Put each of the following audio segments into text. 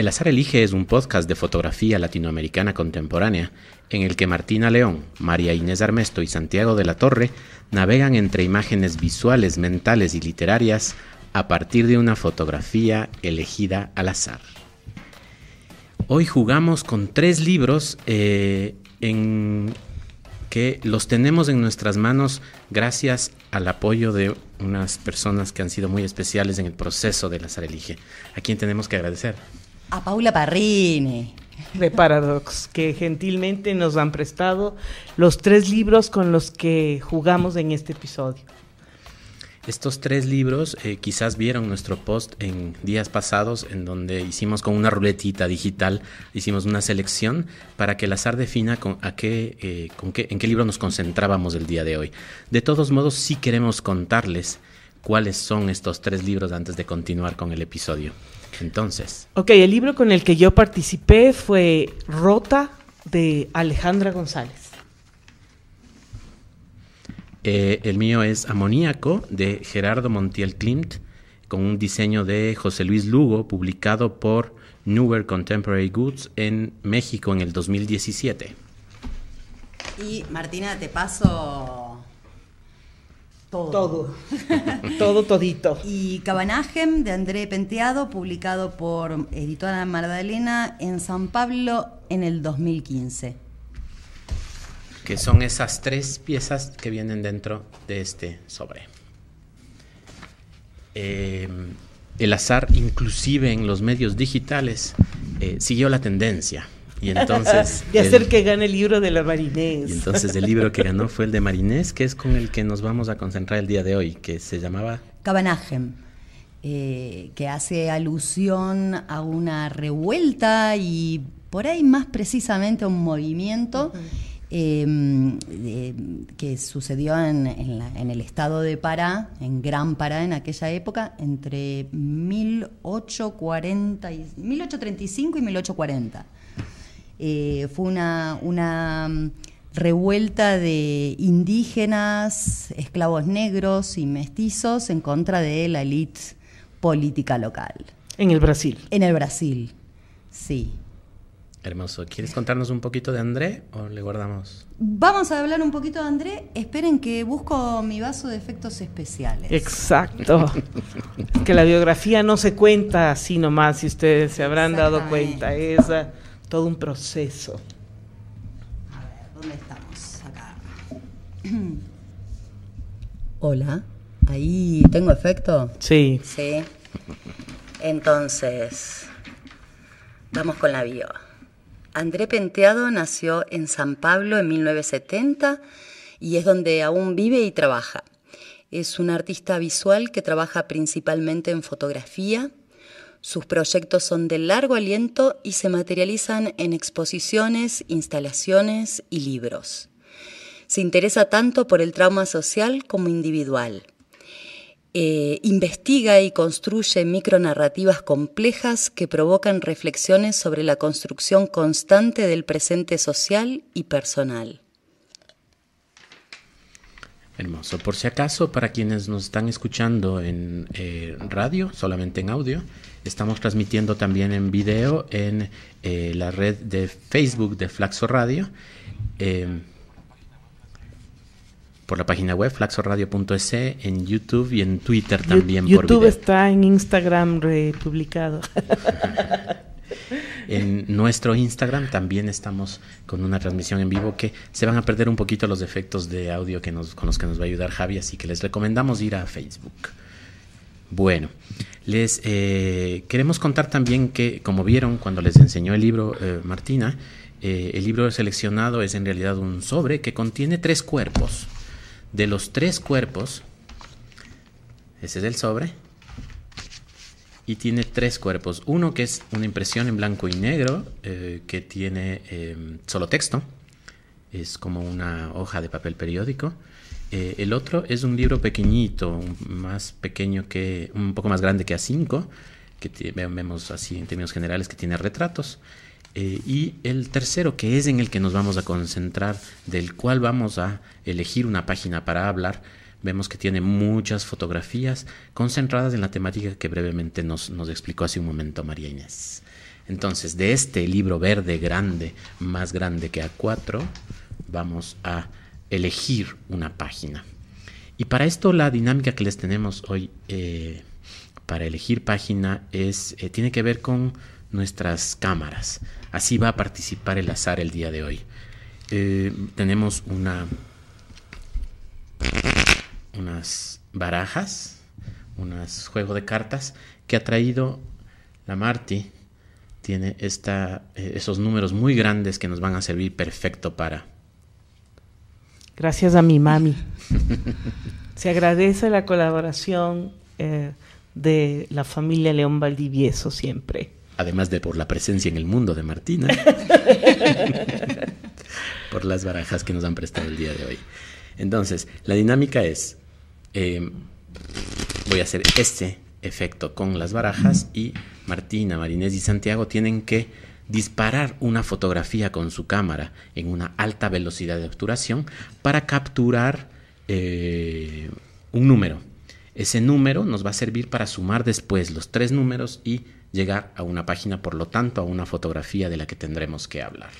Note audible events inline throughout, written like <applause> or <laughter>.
El Azar Elige es un podcast de fotografía latinoamericana contemporánea en el que Martina León, María Inés Armesto y Santiago de la Torre navegan entre imágenes visuales, mentales y literarias a partir de una fotografía elegida al azar. Hoy jugamos con tres libros eh, que los tenemos en nuestras manos gracias al apoyo de unas personas que han sido muy especiales en el proceso del azar elige. ¿A quién tenemos que agradecer? A Paula Parrini. De Paradox, que gentilmente nos han prestado los tres libros con los que jugamos en este episodio. Estos tres libros eh, quizás vieron nuestro post en días pasados en donde hicimos con una ruletita digital, hicimos una selección para que el azar defina con, a qué, eh, con qué, en qué libro nos concentrábamos el día de hoy. De todos modos, sí queremos contarles cuáles son estos tres libros antes de continuar con el episodio. Entonces. Ok, el libro con el que yo participé fue Rota de Alejandra González. Eh, el mío es Amoníaco de Gerardo Montiel Klimt, con un diseño de José Luis Lugo, publicado por Newer Contemporary Goods en México en el 2017. Y Martina, te paso todo. Todo. <laughs> todo, todito. Y Cabanagem de André Penteado, publicado por Editora Magdalena en San Pablo en el 2015 que son esas tres piezas que vienen dentro de este sobre. Em, el azar, inclusive en los medios digitales, eh, siguió la tendencia. Y entonces. <laughs> de hacer que gane el libro de la Marinés. Y entonces el libro que ganó fue el de Marinés, que es con el que nos vamos a concentrar el día de hoy, que se llamaba. Cabanagem. Eh, que hace alusión a una revuelta y por ahí más precisamente a un movimiento. Em, que sucedió en, el estado de Pará, en Gran Pará en aquella época, entre 1840 y, 1835 y 1840. Eh, fue una, una mm, revuelta de indígenas, esclavos negros y mestizos en contra de la élite política local. En el Brasil. En el Brasil, sí. Hermoso. ¿Quieres contarnos un poquito de André o le guardamos? Vamos a hablar un poquito de André. Esperen que busco mi vaso de efectos especiales. Exacto. que la biografía no se cuenta así nomás, si ustedes se habrán dado cuenta. Es todo un proceso. A ver, ¿dónde estamos? Acá. <clears throat> Hola. Ahí tengo efecto. Sí. Sí. Entonces, vamos con la bio. André Penteado nació en San Pablo en 1970 y es donde aún vive y trabaja. Es un artista visual que trabaja principalmente en fotografía. Sus proyectos son de largo aliento y se materializan en exposiciones, instalaciones y libros. Se interesa tanto por el trauma social como individual. Eh, investiga y construye micronarrativas complejas que provocan reflexiones sobre la construcción constante del presente social y personal. Hermoso. Por si acaso, para quienes nos están escuchando en eh, radio, solamente en audio, estamos transmitiendo también en video en eh, la red de Facebook de Flaxo Radio por la página web flaxoradio.es, en YouTube y en Twitter también. YouTube está en Instagram republicado. <laughs> en nuestro Instagram también estamos con una transmisión en vivo que se van a perder un poquito los efectos de audio que nos, con los que nos va a ayudar Javi, así que les recomendamos ir a Facebook. Bueno, les eh, queremos contar también que, como vieron cuando les enseñó el libro eh, Martina, eh, el libro seleccionado es en realidad un sobre que contiene tres cuerpos de los tres cuerpos, ese es el sobre, y tiene tres cuerpos. Uno que es una impresión en blanco y negro, eh, que tiene solo texto, es como una hoja de papel periódico. Eh, el otro es un libro pequeñito, más pequeño que, un poco más grande que A5, que vemos así en términos generales que tiene retratos. Eh, y el tercero, que es en el que nos vamos a concentrar, del cual vamos a elegir una página para hablar, vemos que tiene muchas fotografías concentradas en la temática que brevemente nos, explicó hace un momento María Inés. Entonces, de este libro verde grande, más grande que A4, vamos a elegir una página. Y para esto la dinámica que les tenemos hoy eh, para elegir página es, eh, tiene que ver con nuestras cámaras. Así va a participar el azar el día de hoy. Eh, tenemos una, unas barajas, un juego de cartas que ha traído la Marty. Tiene esta, esos números muy grandes que nos van a servir perfecto para Gracias a mi mami. Se agradece la colaboración eh, de la familia León Valdivieso siempre. Además de por la presencia en el mundo de Martina. <laughs> por las barajas que nos han prestado el día de hoy. Entonces, la dinámica es, em, voy a hacer este efecto con las barajas y Martina, Marinés y Santiago tienen que disparar una fotografía con su cámara en una alta velocidad de obturación para capturar eh, un número. Ese número nos va a servir para sumar después los tres números y llegar a una página, por lo tanto, a una fotografía de la que tendremos que hablar.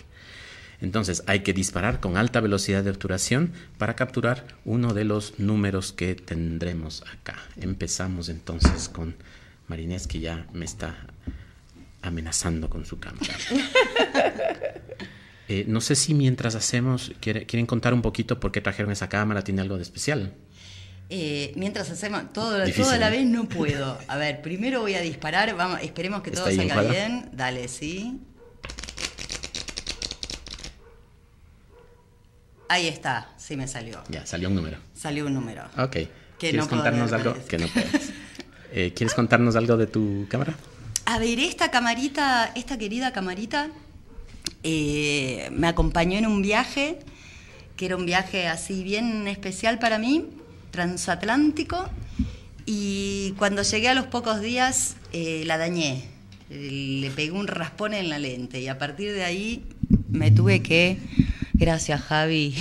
Entonces hay que disparar con alta velocidad de obturación para capturar uno de los números que tendremos acá. Empezamos entonces con Marinés que ya me está amenazando con su cámara. <laughs> Eh, no sé si mientras hacemos, quieren contar un poquito por qué trajeron esa cámara, tiene algo de especial. Eh, mientras hacemos todo, toda la vez no puedo. A ver, primero voy a disparar, vamos, esperemos que todo salga bien. Dale, sí. Ahí está, sí me salió. Ya, salió un número. Salió un número. Ok. ¿Quieres contarnos algo? Que no puedes. Eh, ¿Quieres contarnos algo de tu cámara? A ver, esta camarita, esta querida camarita, eh, me acompañó en un viaje, que era un viaje así bien especial para mí, transatlántico, y cuando llegué a los pocos días eh, la dañé, le pegué un raspón en la lente y a partir de ahí me tuve que, gracias Javi,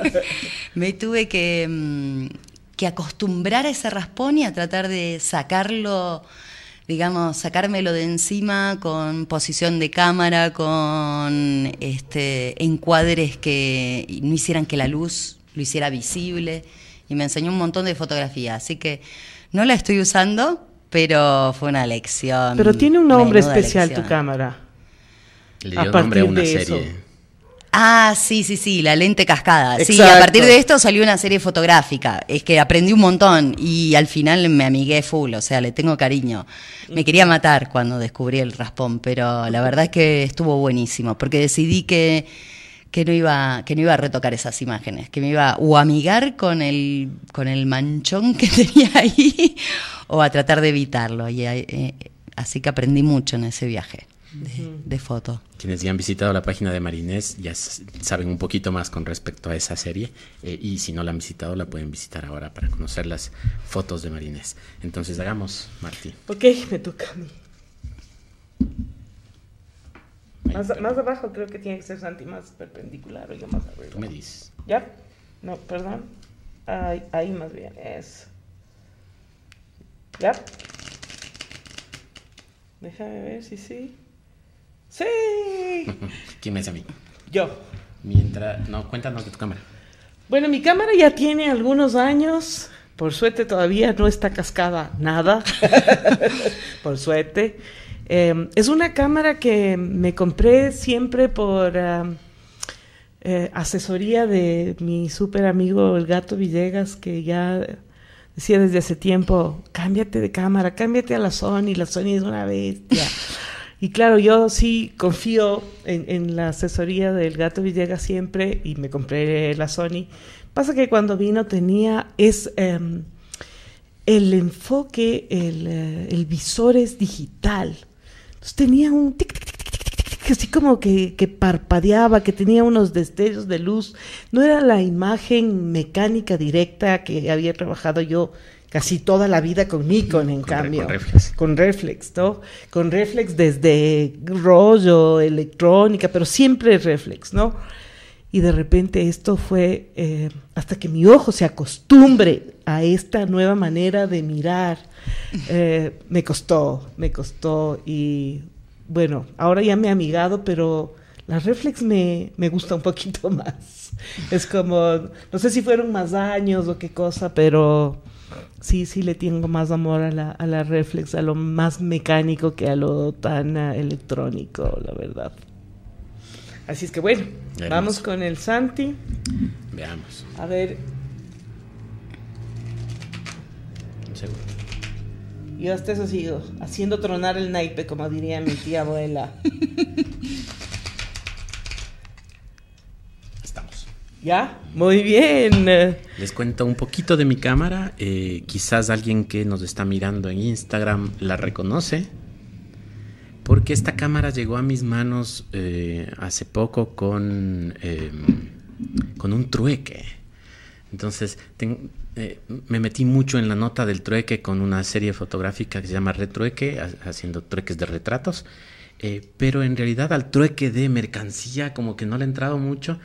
<laughs> me tuve que, mm, que acostumbrar a ese raspón y a tratar de sacarlo digamos, sacármelo de encima con posición de cámara, con este, encuadres que no hicieran que la luz lo hiciera visible. Y me enseñó un montón de fotografía. Así que no la estoy usando, pero fue una lección. Pero tiene un nombre especial tu cámara. Le dio nombre a una serie. Ah, sí, sí, sí, la lente cascada. Sí, a partir de esto salió una serie fotográfica. Es que aprendí un montón y al final me amigué full, o sea, le tengo cariño. Me quería matar cuando descubrí el raspón, pero la verdad es que estuvo buenísimo, porque decidí que, que, no, iba, que no iba a retocar esas imágenes, que me iba o a amigar con el, con el manchón que <laughs> tenía ahí o a tratar de evitarlo. Y, eh, así que aprendí mucho en ese viaje de, foto. Quienes ya han visitado la página de Marinés ya saben un poquito más con respecto a esa serie eh, y si no la han visitado la pueden visitar ahora para conocer las fotos de Marinés. Entonces hagamos, Martín. Ok, me toca a mí. Más, abajo creo que tiene que ser Santi más perpendicular o yo más arriba. Tú me dices. ¿Ya? No, perdón. Ahí, ahí más bien es. ¿Ya? Déjame ver si sí. ¡Sí! <laughs> ¿Quién me a mí? Yo. Mientras. No, cuéntanos de tu cámara. Bueno, mi cámara ya tiene algunos años. Por suerte todavía no está cascada nada. <laughs> por suerte. Em, es una cámara que me compré siempre por eh, asesoría de mi súper amigo el gato Villegas, que ya decía desde hace tiempo, cámbiate de cámara, cámbiate a la Sony, la Sony es una bestia. <laughs> Y claro, yo sí confío en, la asesoría del gato Villegas siempre y me compré la Sony. Pasa que cuando vino tenía, es em, el enfoque, el, eh, el, visor es digital. Entonces tenía un tic, tic, tic, así como que, que, parpadeaba, que tenía unos destellos de luz. No era la imagen mecánica directa que había trabajado yo casi toda la vida con Nikon, en cambio. Con reflex. Con reflex, ¿no? Con reflex desde rollo, electrónica, pero siempre reflex, ¿no? Y de repente esto fue, eh, hasta que mi ojo se acostumbre a esta nueva manera de mirar, eh, me costó, me costó y bueno, ahora ya me he amigado, pero la reflex me, me gusta un poquito <laughs> más. Es como, no sé si fueron más años o qué cosa, pero sí, sí le tengo más amor a la, a la reflex, a lo más mecánico que a lo tan uh, electrónico, la verdad. Así es que bueno, vamos con el Santi. Veamos. A ver, Un segundo. yo hasta eso sigo haciendo tronar el naipe, como diría mi tía abuela. <laughs> Estamos. ¿Ya? Muy bien. Les cuento un poquito de mi cámara. eh, quizás alguien que nos está mirando en Instagram la reconoce. Porque esta cámara llegó a mis manos eh, hace poco con, eh, con un trueque. Entonces eh, me metí mucho en la nota del trueque con una serie fotográfica que se llama Retrueque, ha- haciendo trueques de retratos. Pero en realidad al trueque de mercancía como que no le he entrado mucho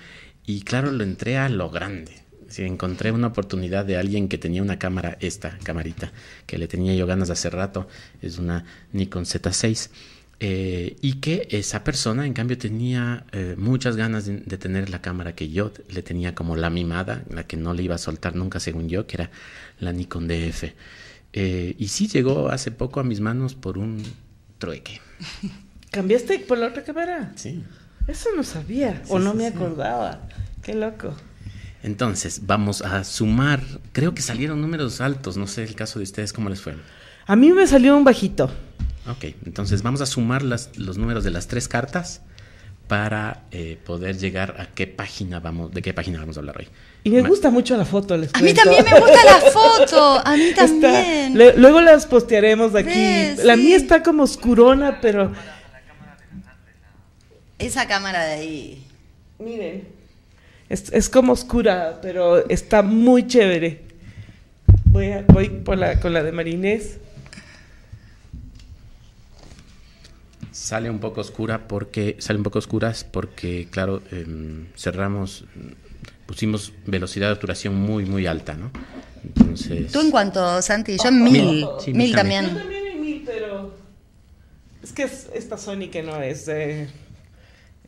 y claro, lo entré a lo grande. Sí, encontré una oportunidad de alguien que tenía una cámara, esta camarita, que le tenía yo ganas hace rato, es una Nikon Z6, eh, y que esa persona en cambio tenía eh, muchas ganas de, de tener la cámara que yo le tenía como la mimada, la que no le iba a soltar nunca según yo, que era la Nikon DF. Eh, y sí llegó hace poco a mis manos por un trueque. <laughs> ¿Cambiaste por la otra cámara? Sí. Eso no sabía, o no sí, me sí. acordaba. Qué loco. Entonces, vamos a sumar. Creo que salieron números altos. No sé el caso de ustedes, ¿cómo les fue? A mí me salió un bajito. Ok, entonces vamos a sumar las- los números de las tres cartas para eh, poder llegar a qué página vamos, de qué página vamos a hablar hoy. Y me Ma- gusta mucho la foto, les A mí también me gusta la foto. A mí <laughs> Está- también. le- luego las postearemos aquí. Ves, La sí. mía está como oscurona, pero Esa cámara de ahí. miren, es, es como oscura, pero está muy chévere. Voy, a- voy por la, con la de Marinés. Sale un poco oscura porque sale un poco oscuras porque claro em, cerramos pusimos velocidad de obturación muy muy alta, ¿no? Entonces ¿Tú en cuánto, Santi? Yo en mil. Mil. Sí, mil mil también. Yo también en mil, pero es que es esta Sony que no es eh,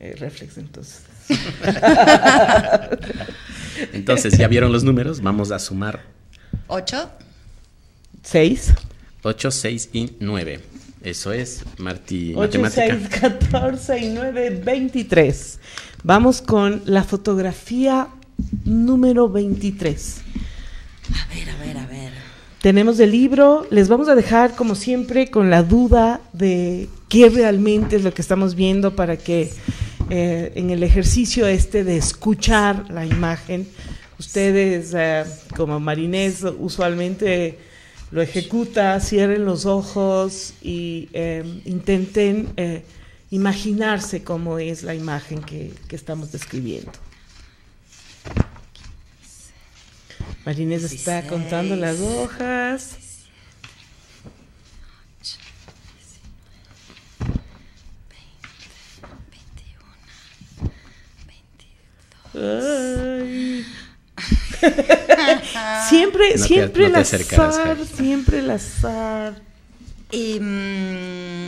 eh, reflex, entonces. <laughs> entonces ya vieron los números, vamos a sumar ¿Ocho? Seis. 8, 6 y 9. Eso es, Martí, 8, matemática. 6, 14 y 9, 23. Vamos con la fotografía número 23. A ver, a ver, a ver. Tenemos el libro, les vamos a dejar como siempre con la duda de qué realmente es lo que estamos viendo para que eh, en el ejercicio este de escuchar la imagen, ustedes eh, como marinés usualmente lo ejecuta, cierren los ojos y eh, intenten eh, imaginarse cómo es la imagen que, que estamos describiendo. Marinés está contando las hojas. Ay. <laughs> siempre, No te- siempre no el azar, siempre el azar. Em,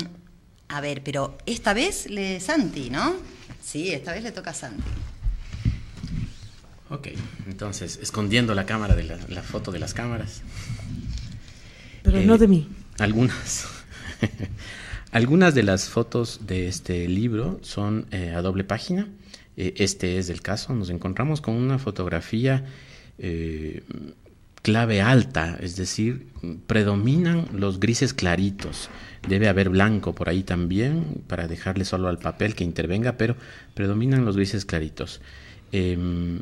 a ver, pero esta vez le Santi, ¿no? Sí, esta vez le toca a Santi. Ok, entonces, escondiendo la cámara de la, la foto de las cámaras. Pero Eh, no de mí. Algunas. <laughs> Algunas de las fotos de este libro son eh, a doble página. Eh, este es el caso. Nos encontramos con una fotografía eh, clave alta, es decir, predominan los grises claritos. Debe haber blanco por ahí también para dejarle solo al papel que intervenga, pero predominan los grises claritos. Em,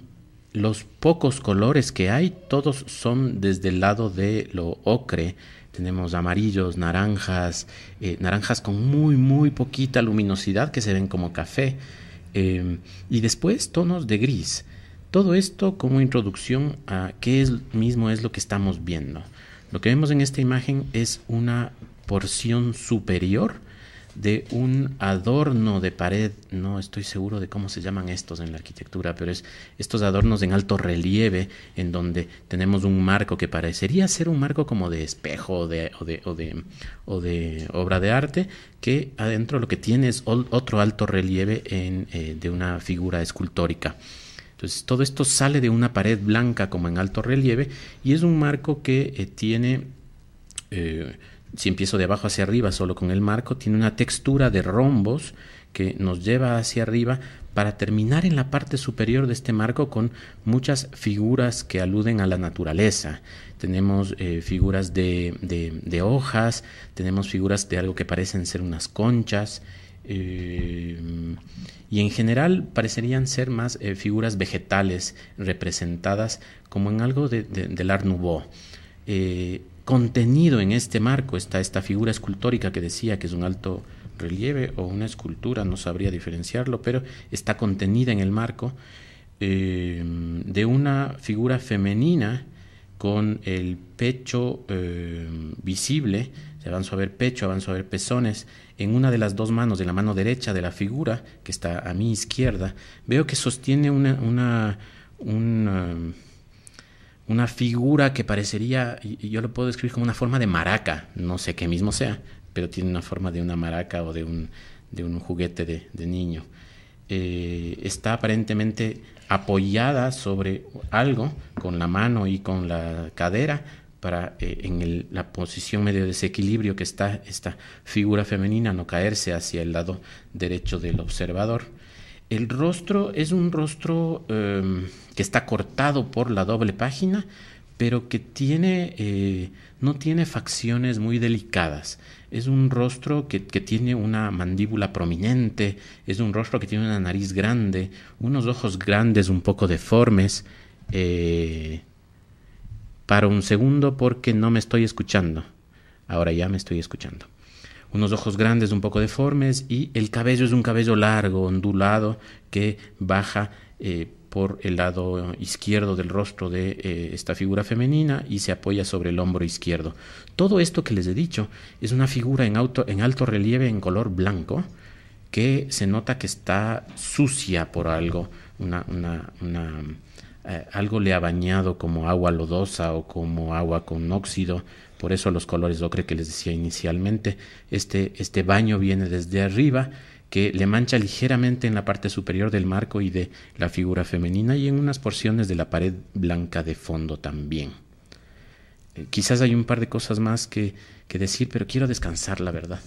los pocos colores que hay, todos son desde el lado de lo ocre. Tenemos amarillos, naranjas, eh, naranjas con muy, muy poquita luminosidad que se ven como café. Eh, y después tonos de gris. Todo esto como introducción a qué es mismo es lo que estamos viendo. Lo que vemos en esta imagen es una porción superior de un adorno de pared, no estoy seguro de cómo se llaman estos en la arquitectura, pero es estos adornos en alto relieve, en donde tenemos un marco que parecería ser un marco como de espejo o de, o de, o de, obra de arte, que adentro lo que tiene es otro alto relieve en, eh, de una figura escultórica. Entonces todo esto sale de una pared blanca como en alto relieve y es un marco que eh, tiene... Eh, si empiezo de abajo hacia arriba solo con el marco, tiene una textura de rombos que nos lleva hacia arriba para terminar en la parte superior de este marco con muchas figuras que aluden a la naturaleza. Tenemos eh, figuras de, de, hojas, tenemos figuras de algo que parecen ser unas conchas, eh, y en general parecerían ser más eh, figuras vegetales representadas como en algo de, del Art Nouveau contenido en este marco está esta figura escultórica que decía que es un alto relieve o una escultura, no sabría diferenciarlo, pero está contenida en el marco eh, de una figura femenina con el pecho eh, visible, avanzo a ver pecho, avanzo a ver pezones, en una de las dos manos, de la mano derecha de la figura, que está a mi izquierda, veo que sostiene una, una una figura que parecería, y yo lo puedo describir como una forma de maraca, no sé qué mismo sea, pero tiene una forma de una maraca o de un, de un juguete de, niño. Eh, está aparentemente apoyada sobre algo con la mano y con la cadera para eh, en la posición medio desequilibrio que está esta figura femenina no caerse hacia el lado derecho del observador. El rostro es un rostro em, que está cortado por la doble página, pero que tiene, eh, no tiene facciones muy delicadas. Es un rostro que, tiene una mandíbula prominente, es un rostro que tiene una nariz grande, unos ojos grandes un poco deformes. Eh, para un segundo porque no me estoy escuchando. Ahora ya me estoy escuchando unos ojos grandes un poco deformes y el cabello es un cabello largo, ondulado, que baja eh, por el lado izquierdo del rostro de eh, esta figura femenina y se apoya sobre el hombro izquierdo. Todo esto que les he dicho es una figura en, en alto relieve en color blanco que se nota que está sucia por algo, una, una, eh, algo le ha bañado como agua lodosa o como agua con óxido por eso los colores ocre que les decía inicialmente, este, este baño viene desde arriba, que le mancha ligeramente en la parte superior del marco y de la figura femenina y en unas porciones de la pared blanca de fondo también. Eh, quizás hay un par de cosas más que, decir, pero quiero descansar, la verdad.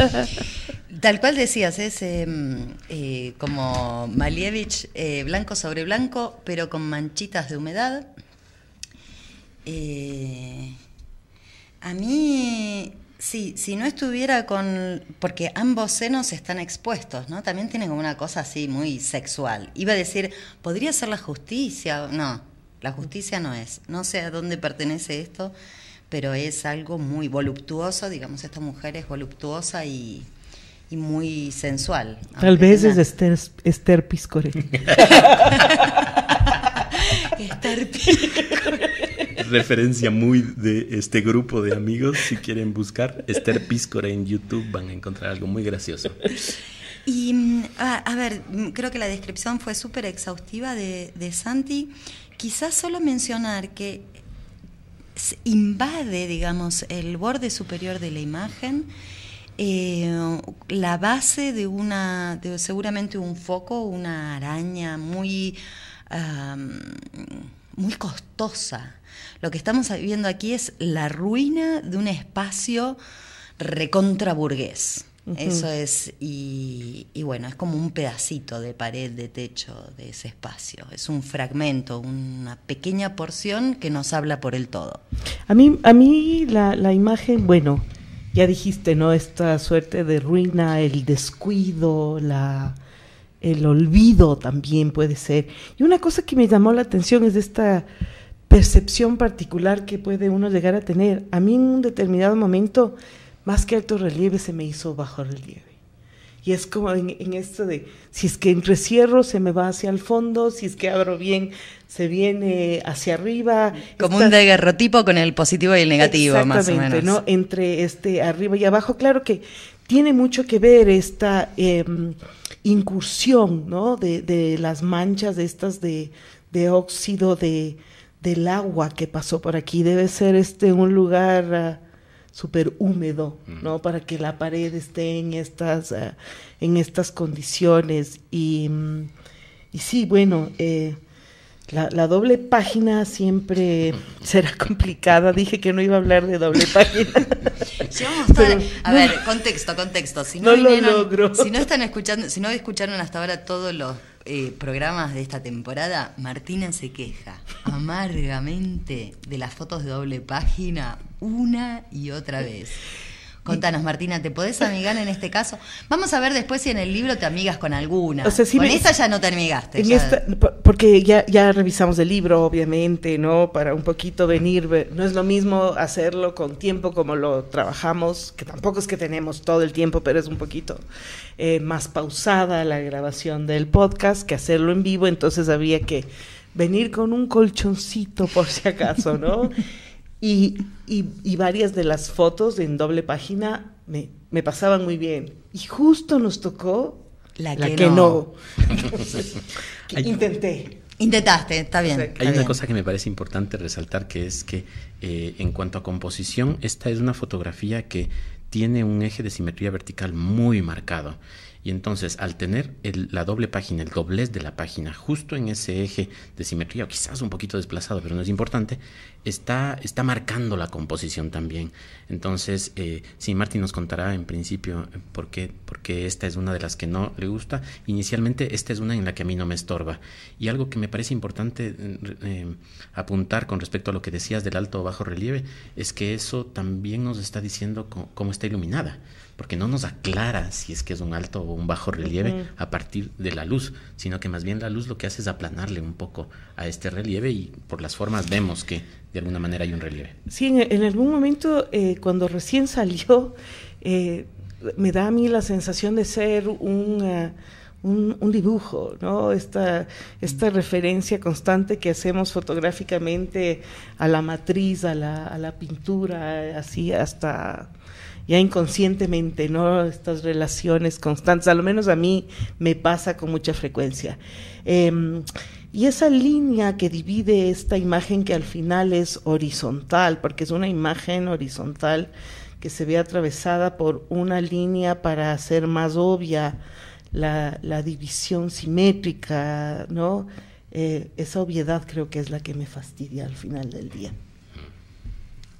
<laughs> Tal cual decías, es em, eh, como Malievich, eh, blanco sobre blanco, pero con manchitas de humedad. A mí, sí, si no estuviera con. Porque ambos senos están expuestos, ¿no? También tienen como una cosa así muy sexual. Iba a decir, ¿podría ser la justicia? No, la justicia no es. No sé a dónde pertenece esto, pero es algo muy voluptuoso. Digamos, esta mujer es voluptuosa y, muy sensual. Tal vez es Esther, Esther Piscore. <laughs> <laughs> Esther Piscore referencia muy de este grupo de amigos. Si quieren buscar Esther Píscora en YouTube van a encontrar algo muy gracioso. Y mm, a, ver, mm, creo que la descripción fue súper exhaustiva de, Santi. Quizás solo mencionar que invade, digamos, el borde superior de la imagen. Eh, la base de una, de seguramente un foco, una araña muy, muy costosa, lo que estamos viendo aquí es la ruina de un espacio recontraburgués. Eso es, y, bueno, es como un pedacito de pared, de techo de ese espacio. Es un fragmento, una pequeña porción que nos habla por el todo. A mí, a mí la, la imagen, bueno, ya dijiste, ¿no? Esta suerte de ruina, el descuido, la, el olvido también puede ser. Y una cosa que me llamó la atención es esta percepción particular que puede uno llegar a tener. A mí en un determinado momento, más que alto relieve, se me hizo bajo relieve. Y es como en, esto de, si es que entre cierro se me va hacia el fondo, si es que abro bien se viene hacia arriba. Como un daguerrotipo con el positivo y el negativo, más o menos. ¿no? Entre este arriba y abajo, claro que tiene mucho que ver esta em, incursión ¿no? de, las manchas estas de, óxido de, del agua que pasó por aquí. Debe ser este un lugar ah, súper húmedo, ¿no? Para que la pared esté en estas, ah, en estas condiciones. Y, mm, y sí, bueno, eh, la, doble página siempre <laughs> será complicada. Dije que no iba a hablar de doble página. <laughs> a, ver, contexto, contexto. Si no, lo logro. Si no están escuchando, si no escucharon hasta ahora todos los eh, programas de esta temporada, Martina se queja amargamente de las fotos de doble página una y otra vez. Contanos, Martina, ¿te podés amigar en este caso? Vamos a ver después si en el libro te amigas con alguna. con esta ya no te amigaste. porque ya, ya revisamos el libro, obviamente, ¿no? Para un poquito venir. No es lo mismo hacerlo con tiempo como lo trabajamos, que tampoco es que tenemos todo el tiempo, pero es un poquito eh, más pausada la grabación del podcast que hacerlo en vivo. Entonces había que venir con un colchoncito por si acaso, ¿no? <laughs> Y, y, varias de las fotos en doble página me, me, pasaban muy bien. Y justo nos tocó la que, no. <laughs> intenté. Intentaste, está bien. Hay una cosa que me parece importante resaltar, que es que eh, en cuanto a composición, esta es una fotografía que tiene un eje de simetría vertical muy marcado. Y entonces, al tener la doble página, el doblez de la página, justo en ese eje de simetría, o quizás un poquito desplazado, pero no es importante, está, está marcando la composición también. Entonces, eh, sí, Martín nos contará en principio eh, por qué, porque esta es una de las que no le gusta. Inicialmente, esta es una en la que a mí no me estorba. Y algo que me parece importante eh, apuntar con respecto a lo que decías del alto o bajo relieve, es que eso también nos está diciendo cómo está iluminada porque no nos aclara si es que es un alto o un bajo relieve a partir de la luz, sino que más bien la luz lo que hace es aplanarle un poco a este relieve y por las formas vemos que de alguna manera hay un relieve. Sí, en, algún momento eh, cuando recién salió, eh, me da a mí la sensación de ser un... Eh, un, dibujo, ¿no? Esta, esta referencia constante que hacemos fotográficamente a la matriz, a la, a la pintura, así hasta ya inconscientemente, ¿no? Estas relaciones constantes, a lo menos a mí me pasa con mucha frecuencia. Em, y esa línea que divide esta imagen que al final es horizontal, porque es una imagen horizontal que se ve atravesada por una línea para hacer más obvia la, división simétrica, ¿no? Eh, esa obviedad creo que es la que me fastidia al final del día.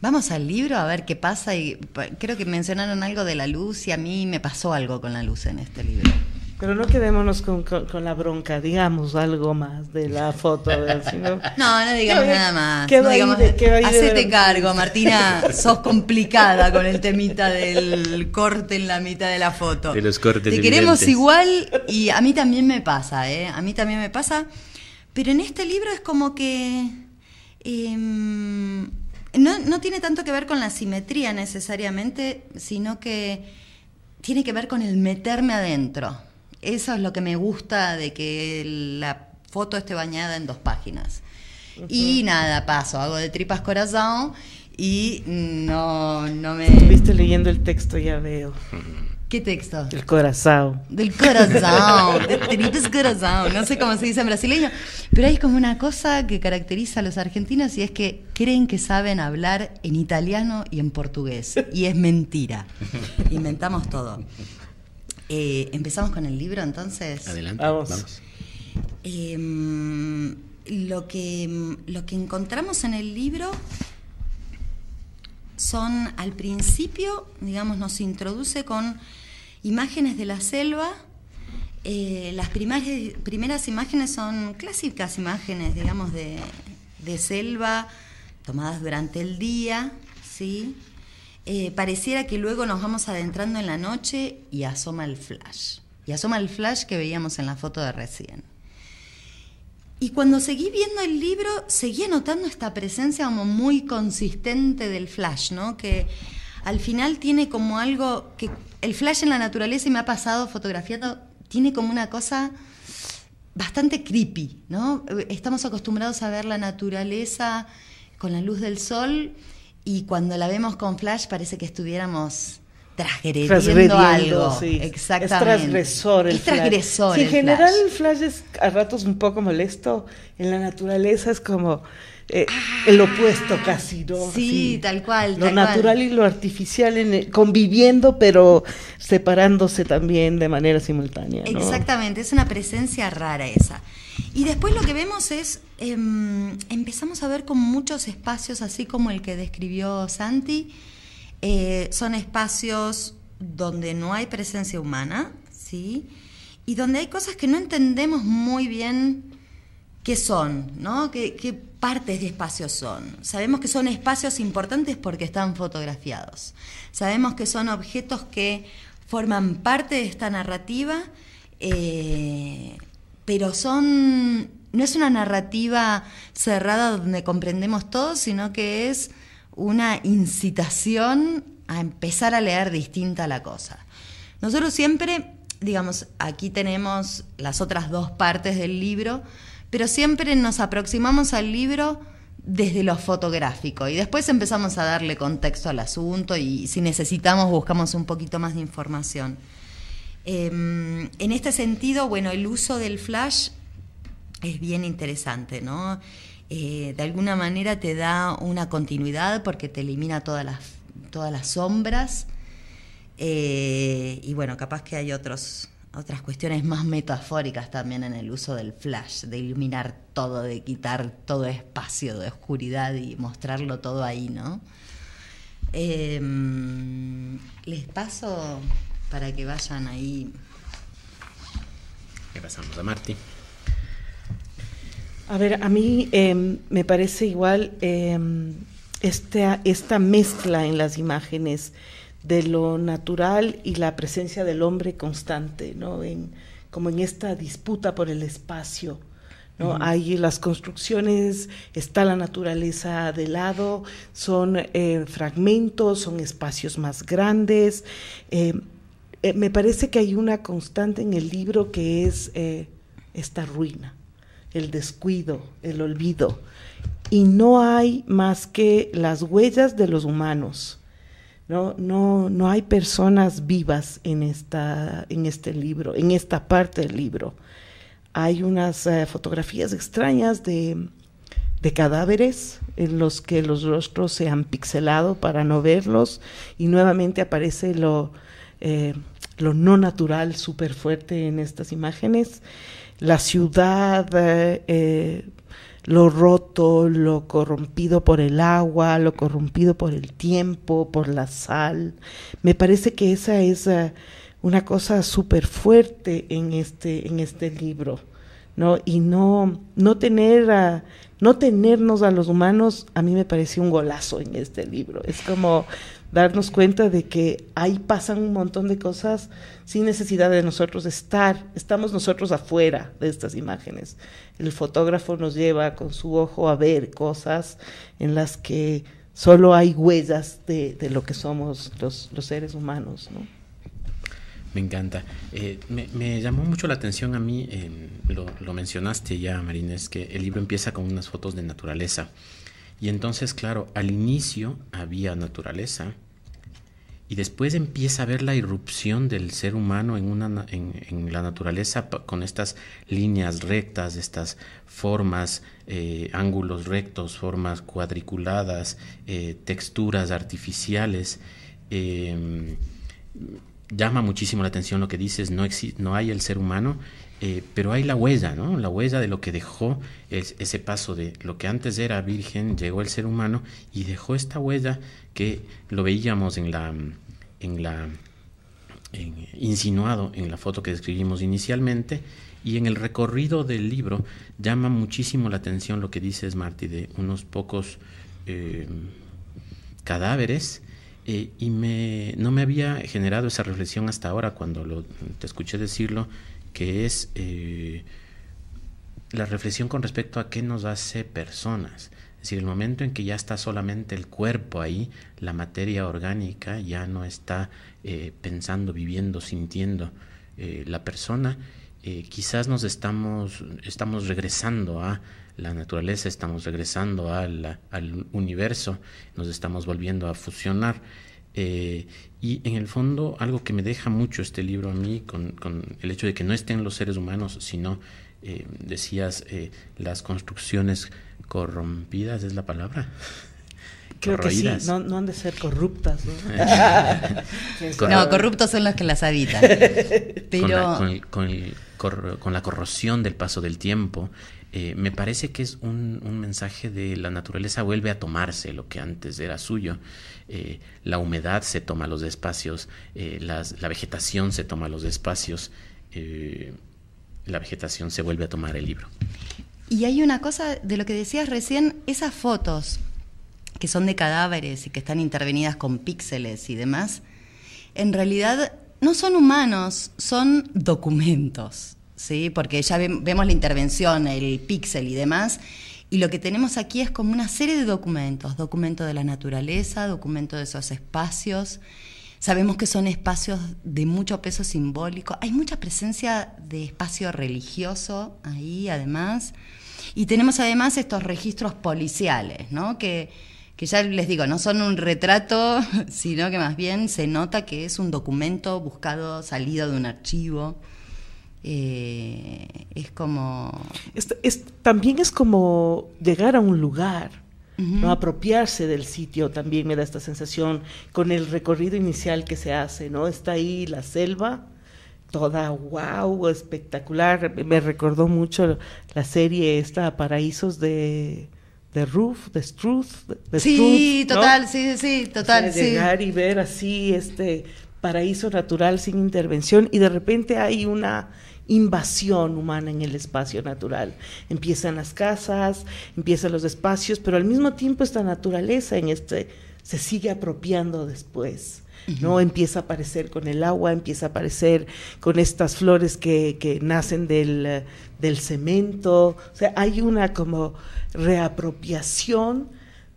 Vamos al libro a ver qué pasa y creo que mencionaron algo de la luz y a mí me pasó algo con la luz en este libro. Pero no quedémonos con, la bronca, digamos algo más de la foto. <laughs> ¿no? no, digamos nada más. No digamos, hacete cargo, <laughs> Martina, sos complicada con el temita del corte en la mitad de la foto. De los cortes Te queremos igual y a mí también me pasa, ¿eh? A mí también me pasa, pero en este libro es como que... Em, no, no tiene tanto que ver con la simetría necesariamente, sino que tiene que ver con el meterme adentro. Eso es lo que me gusta de que la foto esté bañada en dos páginas. Y nada, paso, hago de tripas corazón y no, no me... Estuviste leyendo el texto, ya veo. ¿Qué texto? Del corazón. Del corazón, de tripas corazón. No sé cómo se dice en brasileño, pero hay como una cosa que caracteriza a los argentinos y es que creen que saben hablar en italiano y en portugués. Y es mentira. Inventamos todo. Eh, Empezamos con el libro entonces. Adelante. Vamos. Em, lo, que, lo que encontramos en el libro son al principio, digamos, nos introduce con imágenes de la selva. Eh, las primeras, primeras imágenes son clásicas imágenes, digamos, de, selva, tomadas durante el día, ¿sí? Eh, pareciera que luego nos vamos adentrando en la noche y asoma el flash. Y asoma el flash que veíamos en la foto de recién. Y cuando seguí viendo el libro, seguía notando esta presencia como muy consistente del flash, ¿no? Que al final tiene como algo que el flash en la naturaleza, y me ha pasado fotografiando, tiene como una cosa bastante creepy, ¿no? Estamos acostumbrados a ver la naturaleza con la luz del sol y cuando la vemos con flash parece que estuviéramos transgrediendo, algo. Sí. Exactamente. Es transgresor el es transgresor Sí, el en general flash. el flash es a ratos un poco molesto. En la naturaleza es como eh, el opuesto casi, ¿no? Sí, tal cual, Lo tal natural cual. y lo artificial en el- conviviendo, pero separándose también de manera simultánea. ¿no? Exactamente, es una presencia rara esa. Y después lo que vemos es, em, empezamos a ver como muchos espacios, así como el que describió Santi, eh, son espacios donde no hay presencia humana, ¿sí? Y donde hay cosas que no entendemos muy bien qué son, ¿no? ¿Qué, qué partes de espacios son? Sabemos que son espacios importantes porque están fotografiados. Sabemos que son objetos que forman parte de esta narrativa, eh, pero son no es una narrativa cerrada donde comprendemos todo, sino que es una incitación a empezar a leer distinta la cosa. Nosotros siempre, digamos, aquí tenemos las otras dos partes del libro, pero siempre nos aproximamos al libro desde lo fotográfico y después empezamos a darle contexto al asunto y si necesitamos buscamos un poquito más de información. Eh, en este sentido, bueno, el uso del flash es bien interesante, ¿no? Eh, de alguna manera te da una continuidad porque te elimina todas las, todas las sombras. Eh, y bueno, capaz que hay otros, otras cuestiones más metafóricas también en el uso del flash, de iluminar todo, de quitar todo espacio de oscuridad y mostrarlo todo ahí, ¿no? Eh, les paso para que vayan ahí. Le pasamos a Marti. A ver, a mí eh, me parece igual eh, esta, esta mezcla en las imágenes de lo natural y la presencia del hombre constante, ¿no? En, como en esta disputa por el espacio. ¿no? Hay las construcciones, está la naturaleza de lado, son eh, fragmentos, son espacios más grandes. Eh, eh, me parece que hay una constante en el libro que es eh, esta ruina, el descuido, el olvido. Y no hay más que las huellas de los humanos. No, no, no hay personas vivas en, esta, en este libro, en esta parte del libro. Hay unas eh, fotografías extrañas de, de cadáveres en los que los rostros se han pixelado para no verlos y nuevamente aparece lo, eh, lo no natural súper fuerte en estas imágenes. La ciudad, eh, eh, lo roto, lo corrompido por el agua, lo corrompido por el tiempo, por la sal. Me parece que esa es eh, una cosa súper fuerte en este, en este libro, ¿no? Y no, no tener no tenernos a los humanos, a mí me pareció un golazo en este libro. Es como darnos cuenta de que ahí pasan un montón de cosas sin necesidad de nosotros estar, estamos nosotros afuera de estas imágenes. El fotógrafo nos lleva con su ojo a ver cosas en las que solo hay huellas de, de lo que somos los, los seres humanos, ¿no? Me encanta. Eh, me, llamó mucho la atención a mí, eh, lo, lo, mencionaste ya, Marines, que el libro empieza con unas fotos de naturaleza. Y entonces, claro, al inicio había naturaleza y después empieza a ver la irrupción del ser humano en, una, en, en la naturaleza con estas líneas rectas, estas formas, eh, ángulos rectos, formas cuadriculadas, eh, texturas artificiales. Eh, llama muchísimo la atención lo que dices, no, no hay el ser humano, eh, pero hay la huella, ¿no? La huella de lo que dejó es, ese paso de lo que antes era virgen, llegó el ser humano y dejó esta huella que lo veíamos en la, en la en, insinuado en la foto que describimos inicialmente y en el recorrido del libro llama muchísimo la atención lo que dices, Marty, de unos pocos eh, cadáveres eh, y me, no me había generado esa reflexión hasta ahora cuando lo, te escuché decirlo, que es eh, la reflexión con respecto a qué nos hace personas. Es decir, el momento en que ya está solamente el cuerpo ahí, la materia orgánica ya no está eh, pensando, viviendo, sintiendo la persona, quizás nos estamos, estamos regresando a la naturaleza, estamos regresando al universo, nos estamos volviendo a fusionar. Eh, y en el fondo, algo que me deja mucho este libro a mí, con, el hecho de que no estén los seres humanos, sino, eh, decías, eh, las construcciones corrompidas, ¿es la palabra? <laughs> Creo que sí, no, han de ser corruptas. ¿no? <laughs> no, corruptos son los que las habitan. <laughs> Pero... Con, la, corrosión del paso del tiempo, eh, me parece que es un, mensaje de la naturaleza vuelve a tomarse lo que antes era suyo. Eh, la humedad se toma los espacios, eh, la vegetación se toma los espacios, la vegetación se vuelve a tomar el libro. Y hay una cosa de lo que decías recién, esas fotos que son de cadáveres y que están intervenidas con píxeles y demás, en realidad no son humanos, son documentos, ¿sí? Porque ya vemos la intervención, el píxel y demás, y lo que tenemos aquí es como una serie de documentos, documento de la naturaleza, documento de esos espacios. Sabemos que son espacios de mucho peso simbólico. Hay mucha presencia de espacio religioso ahí, además. Y tenemos además estos registros policiales, ¿no? Que, que ya les digo, no son un retrato, <laughs> sino que más bien se nota que es un documento buscado, salido de un archivo. Eh, es como... también es como llegar a un lugar, ¿no? apropiarse del sitio, también me da esta sensación con el recorrido inicial que se hace, ¿no? Está ahí la selva, toda wow, espectacular. Me recordó mucho la serie esta Paraísos de, de Roof, de Struth. De sí, total, sí, sí, total. Llegar y ver así este paraíso natural sin intervención y de repente hay una invasión humana en el espacio natural. Empiezan las casas, empiezan los espacios, pero al mismo tiempo esta naturaleza en este se sigue apropiando después. ¿no? Empieza a aparecer con el agua, empieza a aparecer con estas flores que, que nacen del, del, cemento, o sea, hay una como reapropiación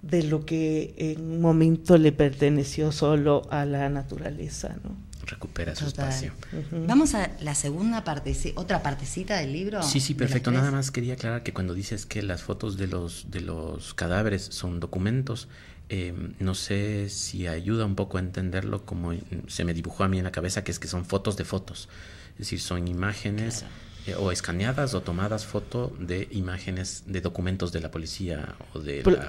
de lo que en un momento le perteneció solo a la naturaleza, ¿no? Recupera su espacio. Vamos a la segunda parte, otra partecita del libro. Sí, sí, perfecto. Nada más quería aclarar que cuando dices que las fotos de los de los cadáveres son documentos, Em, no sé si ayuda un poco a entenderlo como se me dibujó a mí en la cabeza, que es que son fotos de fotos. Es decir, son imágenes eh, o escaneadas o tomadas foto de imágenes de documentos de la policía o de la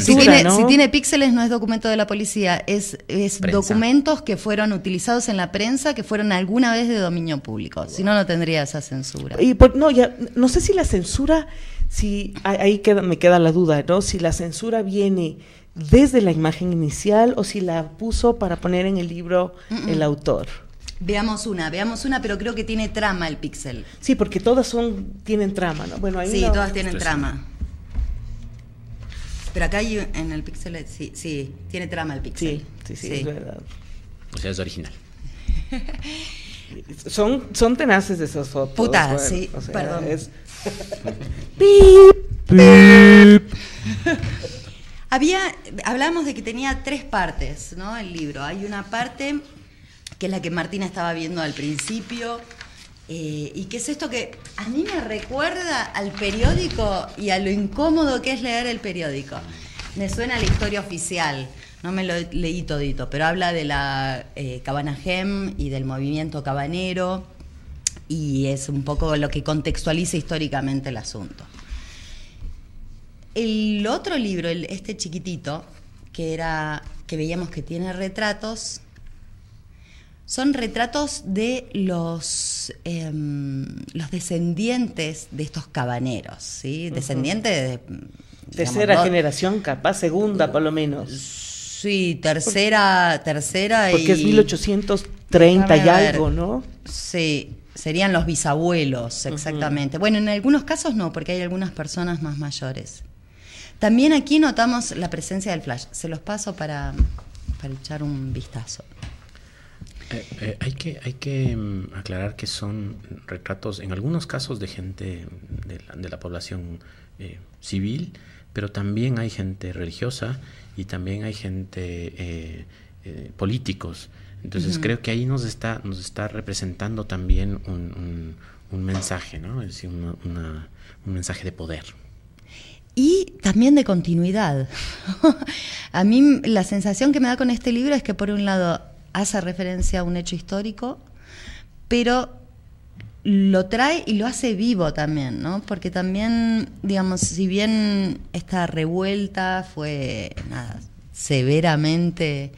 si, tiene, si tiene píxeles no es documento de la policía, es, es documentos que fueron utilizados en la prensa, que fueron alguna vez de dominio público. Si no, no tendría esa censura. Y no, ya, no sé si la censura, si ahí queda, me queda la duda, ¿no? Si la censura viene desde la imagen inicial o si la puso para poner en el libro el autor. Veamos una, veamos una, pero creo que tiene trama el pixel. Sí, porque todas son tienen trama, ¿no? Bueno, ahí sí, todas tienen trama. Pero acá hay en el pixel, sí, sí, tiene trama el pixel. Sí, sí, sí, es verdad. O sea, es original. <laughs> son, son tenaces de esas fotos. Puta, sí, perdón. Es... <laughs> Había, hablamos de que tenía tres partes, ¿no? El libro. Hay una parte que es la que Martina estaba viendo al principio, eh, y que es esto que a mí me recuerda al periódico y a lo incómodo que es leer el periódico. Me suena la historia oficial, no me lo leí todito, pero habla de la eh, Cabana Gem y del movimiento cabanero, y es un poco lo que contextualiza históricamente el asunto. El otro libro, este chiquitito, que era que veíamos que tiene retratos, son retratos de los, em, los descendientes de estos cabaneros, ¿sí? Descendientes de... Tercera generación, capaz, segunda por lo menos. Sí, tercera, tercera Porque es 1830 y algo, ¿no? Sí, serían los bisabuelos, exactamente. Bueno, en algunos casos no, porque hay algunas personas más mayores. También aquí notamos la presencia del flash. Se los paso para, echar un vistazo. Eh, eh, hay que, hay que mm, aclarar que son retratos, en algunos casos, de gente de la, población eh, civil, pero también hay gente religiosa y también hay gente políticos. Entonces creo que ahí nos está, nos está representando también un, mensaje, ¿no? Es decir, un mensaje de poder. y también de continuidad. <laughs> a mí la sensación que me da con este libro es que por un lado hace referencia a un hecho histórico, pero lo trae y lo hace vivo también, ¿no? Porque también, digamos, si bien esta revuelta fue severamente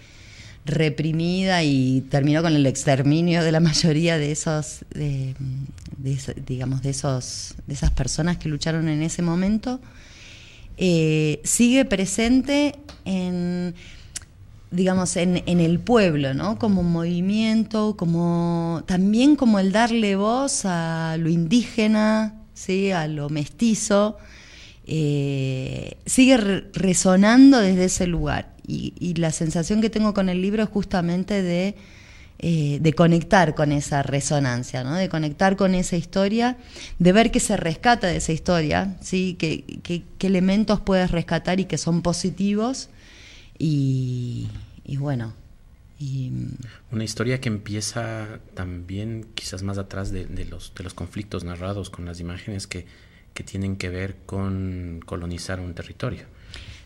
reprimida y terminó con el exterminio de la mayoría de esos, digamos, de esos, de esas personas que lucharon en ese momento, eh, sigue presente en digamos, en, en, el pueblo, ¿no? Como movimiento, como también como el darle voz a lo indígena, ¿sí? a lo mestizo, eh, sigue resonando desde ese lugar. Y, la sensación que tengo con el libro es justamente de, eh, de conectar con esa resonancia, ¿no? de conectar con esa historia, de ver que se rescata de esa historia, ¿sí? qué elementos puedes rescatar y que son positivos y, bueno. Y, Una historia que empieza también quizás más atrás de, los, de los conflictos narrados con las imágenes que, que tienen que ver con colonizar un territorio.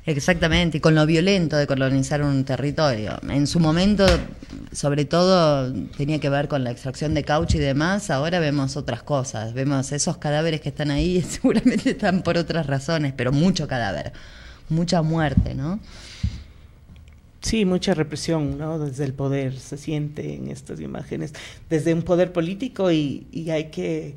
Exactamente, y con lo violento de colonizar un territorio. En su momento, sobre todo, tenía que ver con la extracción de caucho y demás, ahora vemos otras cosas, vemos esos cadáveres que están ahí, <laughs> seguramente están por otras razones, pero mucho cadáver, mucha muerte, ¿no? Sí, mucha represión, ¿no? Desde el poder se siente en estas imágenes, desde un poder político y, hay que...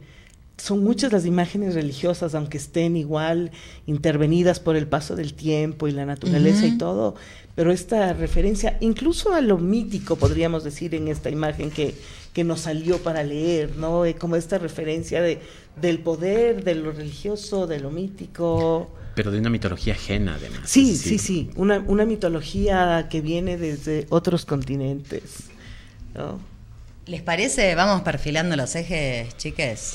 Son muchas las imágenes religiosas, aunque estén igual intervenidas por el paso del tiempo y la naturaleza y todo, pero esta referencia, incluso a lo mítico, podríamos decir, en esta imagen que, que nos salió para leer, ¿no? Eh, como esta referencia de, del poder, de lo religioso, de lo mítico. Pero de una mitología ajena, además. Sí, sí, sí, una, una mitología que viene desde otros continentes. ¿no? ¿Les parece? Vamos perfilando los ejes, chiques.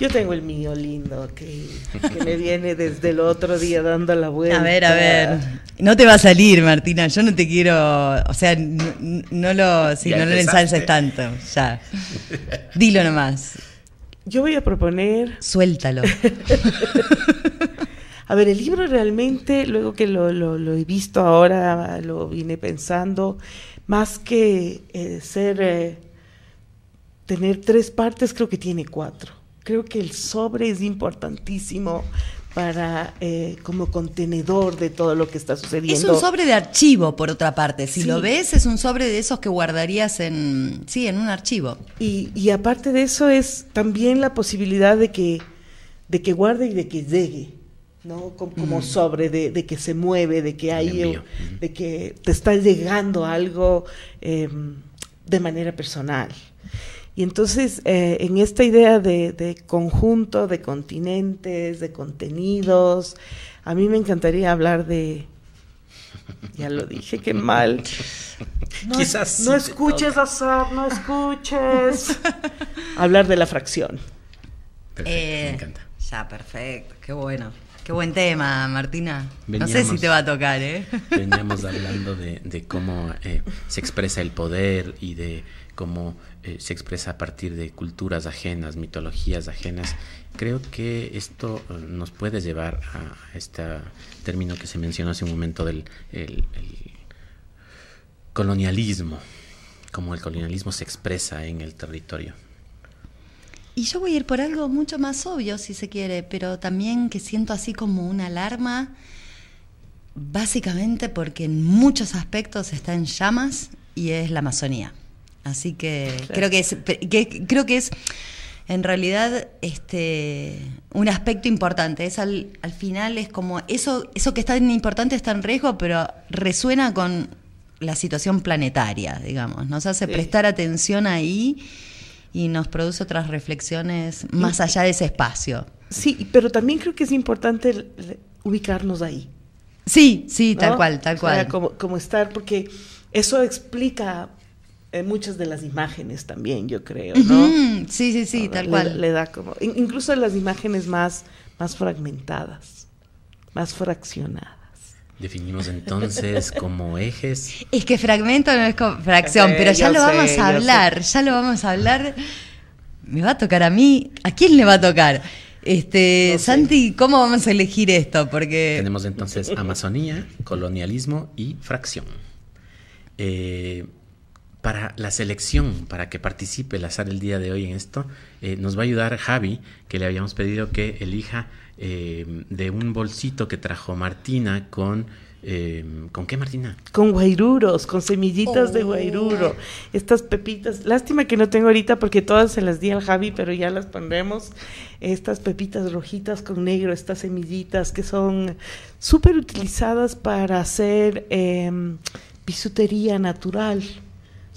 Yo tengo el mío lindo, que, que me viene desde el otro día dando la vuelta. A ver, a ver. No te va a salir, Martina. Yo no te quiero. O sea, no, lo, sí, no lo ensalces tanto. Ya. Dilo nomás. Yo voy a proponer. Suéltalo. <laughs> A ver, el libro realmente, luego que lo, lo, he visto ahora, lo vine pensando, más que eh, ser, eh, tener tres partes, creo que tiene cuatro. Creo que el sobre es importantísimo para eh, como contenedor de todo lo que está sucediendo. Es un sobre de archivo, por otra parte. Si lo ves, es un sobre de esos que guardarías en, sí, en un archivo. Y, y aparte de eso es también la posibilidad de que, de que guarde y de que llegue. ¿No? Como, sobre de, que se mueve, de que hay, de que te está llegando algo em, de manera personal. Y entonces, eh, en esta idea de, conjunto, de continentes, de contenidos, a mí me encantaría hablar de, ya lo dije, qué mal. No, Quizás no escuches, Azar, no escuches. hablar de la fracción. Perfecto, me eh, encanta. Ya, perfecto, qué bueno. Qué buen tema, Martina. no sé si te va a tocar, ¿eh? Veníamos hablando de, cómo eh, se expresa el poder y de cómo eh, se expresa a partir de culturas ajenas, mitologías ajenas. Creo que esto eh, nos puede llevar a este término que se mencionó hace un momento del el colonialismo, cómo el colonialismo se expresa en el territorio. Y yo voy a ir por algo mucho más obvio, si se quiere, pero también que siento así como una alarma, básicamente porque en muchos aspectos está en llamas y es la Amazonía. Así que creo que es, creo que es en realidad este un aspecto importante. Es al, al final es como eso, eso que es tan importante está en riesgo, pero resuena con la situación planetaria, digamos. Nos hace prestar atención ahí y nos produce otras reflexiones más allá de ese espacio. Sí, pero también creo que es importante ubicarnos ahí. Sí, sí, tal cual, tal cual. como, estar, porque eso explica eh, muchas de las imágenes también, yo creo, ¿no? Sí, sí, sí, tal cual. Le da como, incluso las imágenes más, más fragmentadas, más fraccionadas. Definimos entonces <laughs> como ejes. Es que fragmento no es fracción, pero ya lo vamos a hablar, ya lo vamos a hablar. Me va a tocar a mí, ¿a quién le va a tocar? Este, No sé. Santi, ¿cómo vamos a elegir esto? Porque Tenemos entonces Amazonía, colonialismo y fracción. Eh, para la selección, para que participe el azar el día de hoy en esto, eh, nos va a ayudar Javi, que le habíamos pedido que elija eh, de un bolsito que trajo Martina con... eh, ¿Con qué, Martina? Con guairuros, con semillitas de Oh. guairuro. Estas pepitas. Lástima que no tengo ahorita porque todas se las di al Javi, pero ya las pondremos. Estas pepitas rojitas con negro, estas semillitas que son súper utilizadas para hacer em, bisutería natural.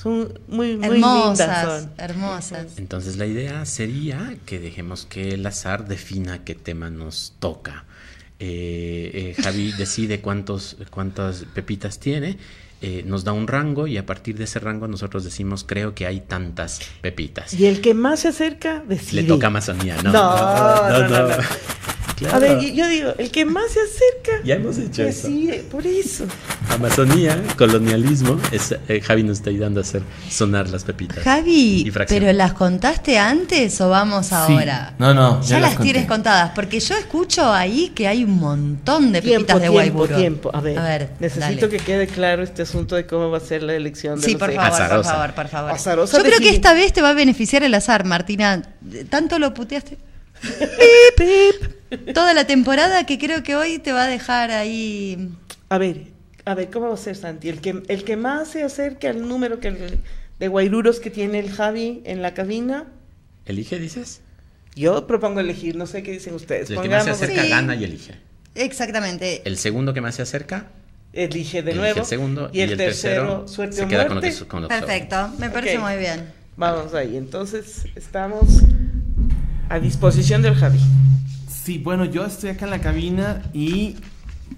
Son muy, muy lindas. hermosas, Son. hermosas. Entonces la idea sería que dejemos que el azar defina qué tema nos toca. Eh, eh, Javi decide cuántos, cuántas pepitas tiene, eh, nos da un rango y a partir de ese rango nosotros decimos creo que hay tantas pepitas. Y el que más se acerca decide. Le toca Amazonía, <laughs> ¿no? No, no, no, no. Claro. A ver, yo- digo, el que más se acerca Ya hemos hecho eso. decide. Por eso. Amazonía, colonialismo, es, eh, Javi nos está ayudando a hacer sonar las pepitas. Javi. ¿pero las contaste antes o vamos Sí. ahora? No, no, Ya, ya las, tienes contadas, porque yo escucho ahí que hay un montón de Tiempo, pepitas de tiempo, guayburo. tiempo. A ver, necesito dale. que quede claro este asunto de cómo va a ser la elección de Sí, los por favor, por favor, por favor. Azarosa Yo creo que esta vez te va a beneficiar el azar, Martina. Tanto lo puteaste. Pip. Toda la temporada que creo que hoy te va a dejar ahí. A ver, a ver, ¿cómo va a ser Santi? El que, el que más se acerque al número que el- de guairuros que tiene el Javi en la cabina, ¿Elige, dices? yo propongo elegir, no sé qué dicen ustedes. El que más se Pongamos- acerca Sí. gana y elige. Exactamente. El segundo que más se acerca Elige de elige nuevo. el segundo y el, tercero, suerte se o queda con lo muerte. con sobra. Perfecto, me parece Ok. muy bien. Vamos ahí, entonces estamos a disposición del Javi. Sí, bueno, yo estoy acá en la cabina y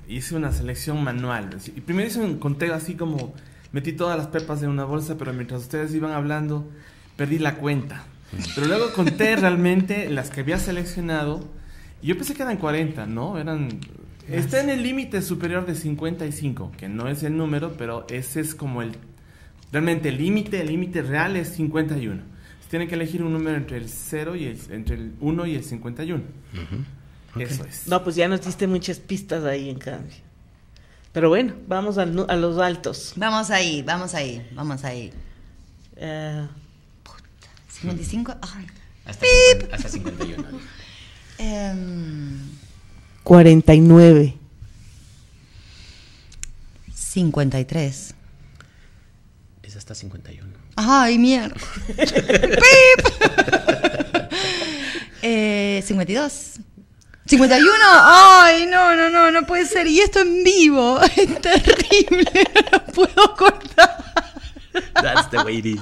hice una selección manual. Y primero hice un conteo así como metí todas las pepas en una bolsa, pero mientras ustedes iban hablando, perdí la cuenta. Pero luego conté realmente las que había seleccionado y yo pensé que eran 40, ¿no? Eran está en el límite superior de 55, que no es el número, pero ese es como el realmente el límite, el límite real es 51. Tienen que elegir un número entre el 0 y el entre el 1 y el 51. Eso es. No, pues ya nos diste muchas pistas ahí en cambio. Pero bueno, vamos al a los altos. Vamos ahí, vamos ahí, vamos ahí. Eh, 55. Ay. Hasta, 50 hasta 51. <laughs> Em, 49. 53. Es hasta 51. Ay, mierda. ¡Pip! <laughs> <laughs> eh, 52. 51. Ay, no, no, no, no puede ser. Y esto en vivo. <laughs> Es terrible. No lo puedo cortar. That's the way it is.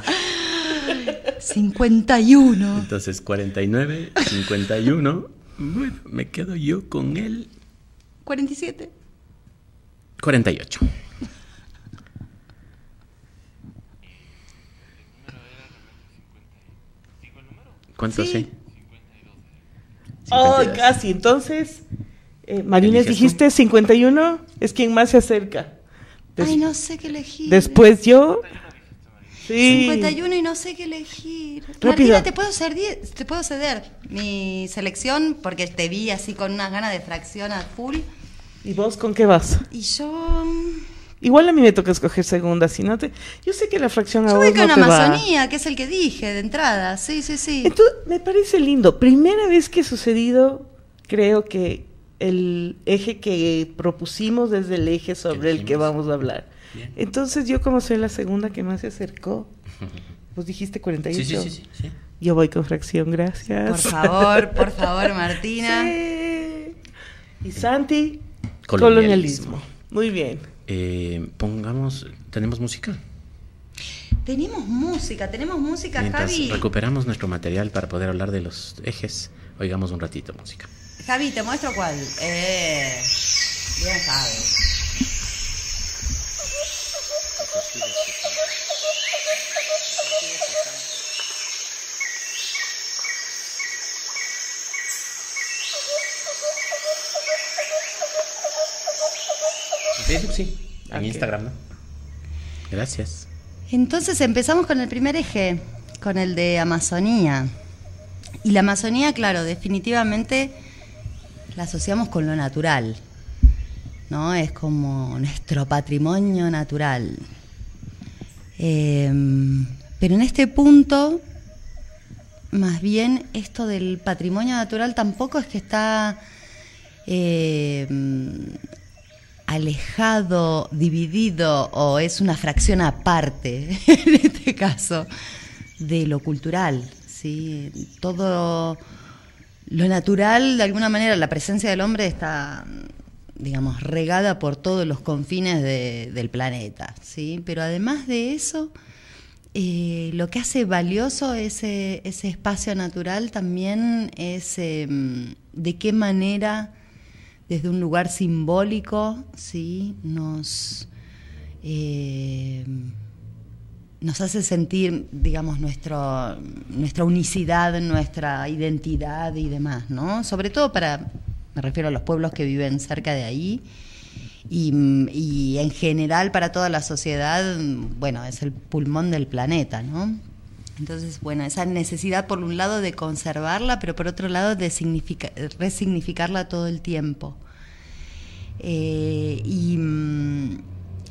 51. Entonces 49, 51. Bueno, me quedo yo con el 47. 48. ¿Cuánto Sí. sí? Oh, 52. casi. Entonces, eh, Marines, dijiste 51 es quien más se acerca. Des- Ay, no sé qué elegir. Después yo. Sí. 51 y no sé qué elegir. Rápido. Martina, te puedo, ceder, te puedo ceder mi selección porque te vi así con unas ganas de fracción a full. ¿Y vos con qué vas? Y yo. Igual a mí me toca escoger segunda, si no te... Yo sé que la fracción a Yo voy con no te va. Amazonía, que es el que dije de entrada. Sí, sí, sí. Entonces, me parece lindo. Primera vez que ha sucedido, creo que el eje que propusimos desde el eje sobre el que vamos a hablar. Bien. Entonces, yo como soy la segunda que más se acercó, vos <laughs> dijiste 48. Sí, sí, sí, sí, sí. Yo voy con fracción, gracias. Por favor, por <laughs> favor, Martina. Sí. Y Santi, Colonialismo. colonialismo. Muy bien. Eh, pongamos, ¿tenemos música? Tenemos música, tenemos música, Mientras Javi. recuperamos nuestro material para poder hablar de los ejes, oigamos un ratito música. Javi, te muestro cuál. Eh, bien, Javi. Facebook sí, en Ok. Instagram no. Gracias. Entonces empezamos con el primer eje, con el de Amazonía. Y la Amazonía, claro, definitivamente la asociamos con lo natural, ¿no? Es como nuestro patrimonio natural. Em, pero en este punto, más bien esto del patrimonio natural tampoco es que está em, alejado, dividido o es una fracción aparte, <laughs> en este caso, de lo cultural. ¿sí? Todo lo natural, de alguna manera, la presencia del hombre está, digamos, regada por todos los confines del planeta. ¿sí? Pero además de eso, eh, lo que hace valioso ese, ese espacio natural también es em, de qué manera desde un lugar simbólico, ¿sí? nos, eh, nos hace sentir, digamos, nuestro, nuestra unicidad, nuestra identidad y demás, ¿no? Sobre todo para, me refiero a los pueblos que viven cerca de ahí, y, y, en general para toda la sociedad, bueno, es el pulmón del planeta, ¿no? Entonces, bueno, esa necesidad por un lado de conservarla, pero por otro lado de resignificarla todo el tiempo. Eh, y mm,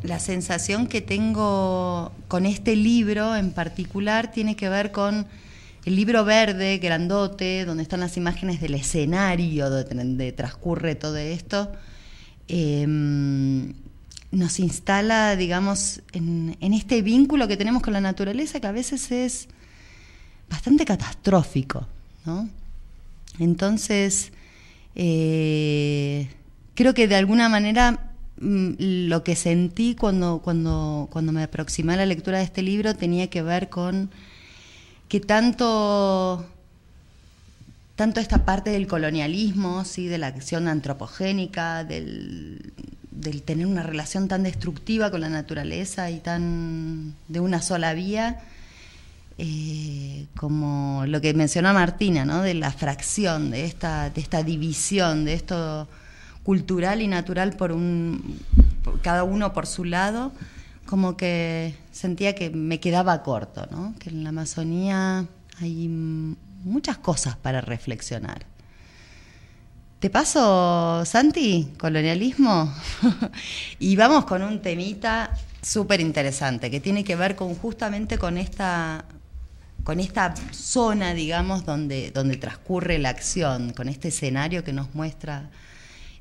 la sensación que tengo con este libro en particular tiene que ver con el libro verde, grandote, donde están las imágenes del escenario donde, transcurre todo esto. Em, nos instala, digamos, en, este vínculo que tenemos con la naturaleza que a veces es bastante catastrófico, ¿no? Entonces, eh, creo que de alguna manera mm, lo que sentí cuando, cuando, cuando me aproximé a la lectura de este libro tenía que ver con que tanto, tanto esta parte del colonialismo, ¿sí? de la acción antropogénica, del, del tener una relación tan destructiva con la naturaleza y tan de una sola vía, eh, como lo que mencionó Martina, ¿no? de la fracción, de esta, de esta división, de esto cultural y natural por un cada uno por su lado, como que sentía que me quedaba corto, ¿no? Que en la Amazonía hay muchas cosas para reflexionar. ¿Te paso, Santi? Colonialismo. <laughs> y vamos con un temita súper interesante que tiene que ver con justamente con esta con esta zona, digamos, donde, donde transcurre la acción, con este escenario que nos muestra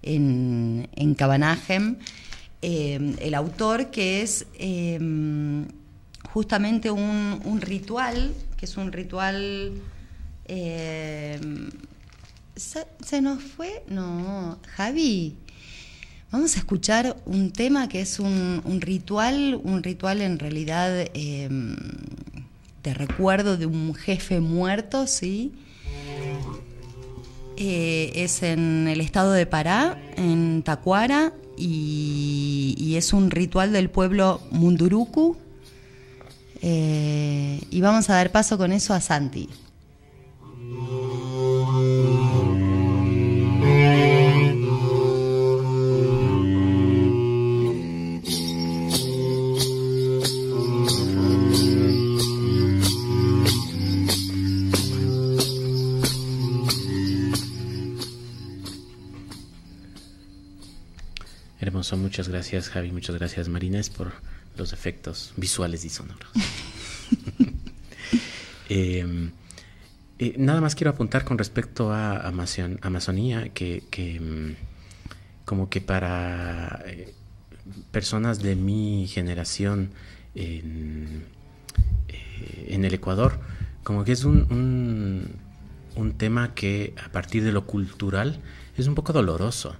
en, en eh, el autor, que es eh, justamente un, ritual, que es un ritual... Eh, ¿se, nos fue? No, Javi. Vamos a escuchar un tema que es un, un ritual, un ritual en realidad de recuerdo de un jefe muerto, ¿sí? Eh, es en el estado de Pará, en Tacuara, y, es un ritual del pueblo Munduruku. Eh, y vamos a dar paso con eso a Santi. Muchas gracias Javi, muchas gracias Marines por los efectos visuales y sonoros. <laughs> Em, eh, nada más quiero apuntar con respecto a Amazonía, que, em, como que para eh, personas de mi generación en, eh, en, el Ecuador, como que es un, un tema que a partir de lo cultural es un poco doloroso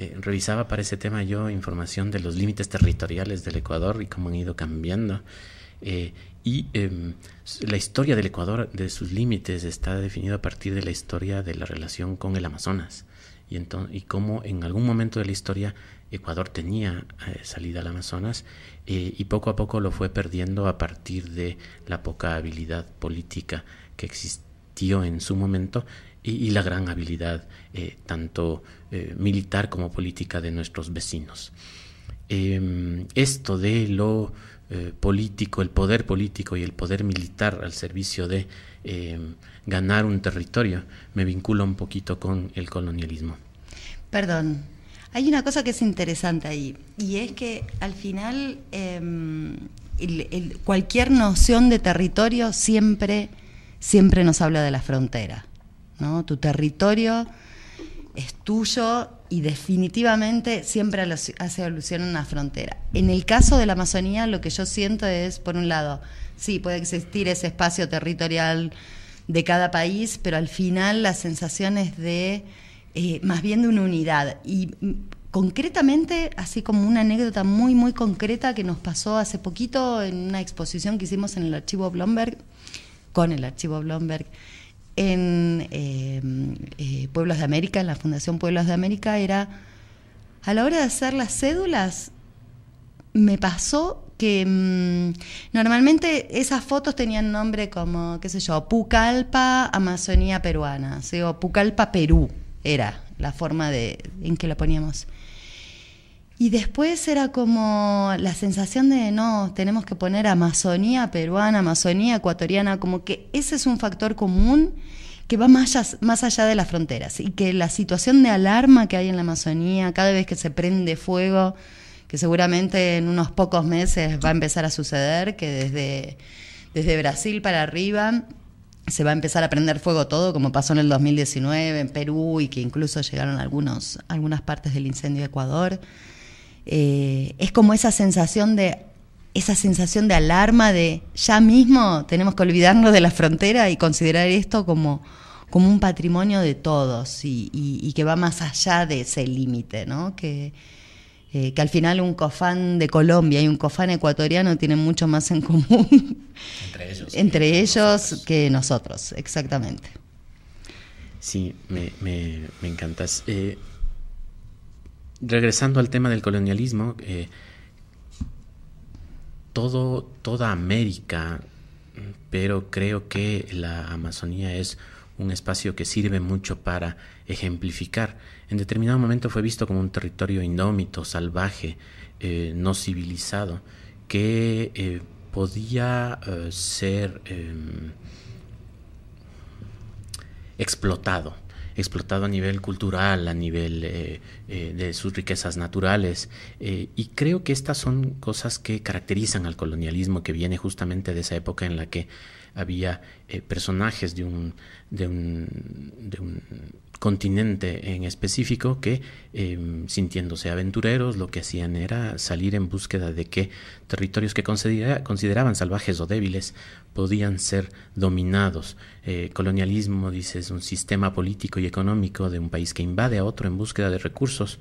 eh, revisaba para ese tema yo información de los límites territoriales del Ecuador y cómo han ido cambiando. Eh, y em, la historia del Ecuador, de sus límites, está definida a partir de la historia de la relación con el Amazonas. Y, y cómo en algún momento de la historia Ecuador tenía eh, salida al Amazonas y poco a poco lo fue perdiendo a partir de la poca habilidad política que existió en su momento y, la gran habilidad eh, tanto eh, militar como política de nuestros vecinos. Em, esto de lo eh, político, el poder político y el poder militar al servicio de eh, ganar un territorio, me vincula un poquito con el colonialismo. Perdón, hay una cosa que es interesante ahí, y es que al final em, cualquier noción de territorio siempre, siempre nos habla de la frontera. ¿no? Tu territorio es tuyo y definitivamente siempre hace alusión a una frontera. En el caso de la Amazonía, lo que yo siento es, por un lado, sí, puede existir ese espacio territorial de cada país, pero al final la sensación es de eh, más bien de una unidad. Y mm, concretamente, así como una anécdota muy, muy concreta que nos pasó hace poquito en una exposición que hicimos en el archivo Blomberg, con el archivo Blomberg, en eh, eh, Pueblos de América, en la Fundación Pueblos de América, era a la hora de hacer las cédulas, me pasó que mm, normalmente esas fotos tenían nombre como, qué sé yo, Pucallpa, Amazonía peruana, o Pucallpa, Perú, era la forma de, en que lo poníamos. Y después era como la sensación de, no, tenemos que poner Amazonía peruana, Amazonía ecuatoriana, como que ese es un factor común que va más allá, más allá de las fronteras y que la situación de alarma que hay en la Amazonía, cada vez que se prende fuego, que seguramente en unos pocos meses va a empezar a suceder, que desde, desde Brasil para arriba se va a empezar a prender fuego todo, como pasó en el 2019 en Perú y que incluso llegaron algunos, algunas partes del incendio de Ecuador. Eh, es como esa sensación de esa sensación de alarma de ya mismo tenemos que olvidarnos de la frontera y considerar esto como, como un patrimonio de todos y, que va más allá de ese límite, ¿no? Que, eh, que al final un cofán de Colombia y un cofán ecuatoriano tienen mucho más en común <laughs> entre ellos, entre ellos que nosotros, exactamente. Sí, me, me, me encantas. Eh, regresando al tema del colonialismo, eh, todo, toda América, pero creo que la Amazonía es un espacio que sirve mucho para ejemplificar. En determinado momento fue visto como un territorio indómito, salvaje, eh, no civilizado, que eh, podía ser em, explotado explotado a nivel cultural, a nivel eh, eh, de sus riquezas naturales. Eh, y creo que estas son cosas que caracterizan al colonialismo, que viene justamente de esa época en la que había personajes de un, de un, de un continente en específico que, em, sintiéndose aventureros, lo que hacían era salir en búsqueda de que territorios que consideraban salvajes o débiles podían ser dominados. Eh, colonialismo, dice, es un sistema político y económico de un país que invade a otro en búsqueda de recursos.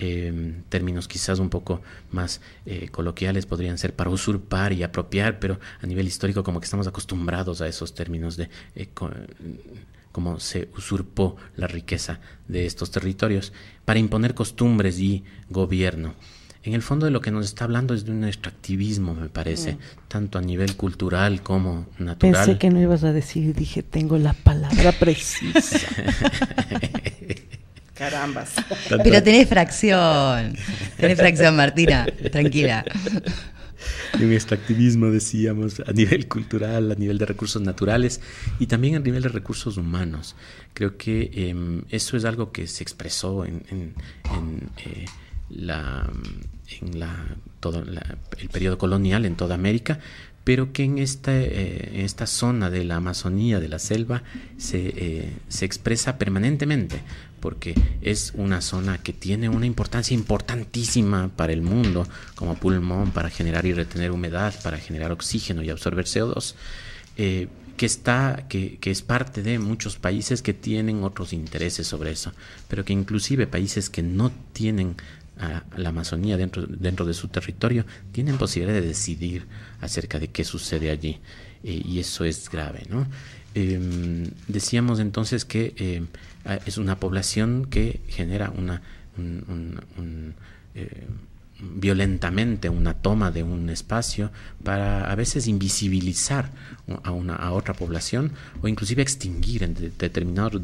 Em, términos quizás un poco más eh, coloquiales podrían ser para usurpar y apropiar, pero a nivel histórico como que estamos acostumbrados a esos términos de eh, cómo se usurpó la riqueza de estos territorios para imponer costumbres y gobierno. En el fondo de lo que nos está hablando es de un extractivismo, me parece, mm. tanto a nivel cultural como natural. Pensé que no ibas a decir, dije, tengo la palabra precisa. <laughs> Carambas. Pero tenés fracción, tenés fracción, Martina, tranquila un extractivismo, decíamos, a nivel cultural, a nivel de recursos naturales y también a nivel de recursos humanos. Creo que em, eso es algo que se expresó en, eh, la, en la, todo el periodo colonial en toda América, pero que en esta, eh, esta zona de la Amazonía, de la selva, se, eh, se expresa permanentemente, porque es una zona que tiene una importancia importantísima para el mundo, como pulmón, para generar y retener humedad, para generar oxígeno y absorber CO2. Eh, que está, que, que, es parte de muchos países que tienen otros intereses sobre eso, pero que inclusive países que no tienen a la Amazonía dentro, dentro de su territorio, tienen posibilidad de decidir acerca de qué sucede allí. Eh, y eso es grave. ¿no? Em, decíamos entonces que em, es una población que genera una, eh, violentamente una toma de un espacio para a veces invisibilizar a, una, a otra población o inclusive extinguir en determinados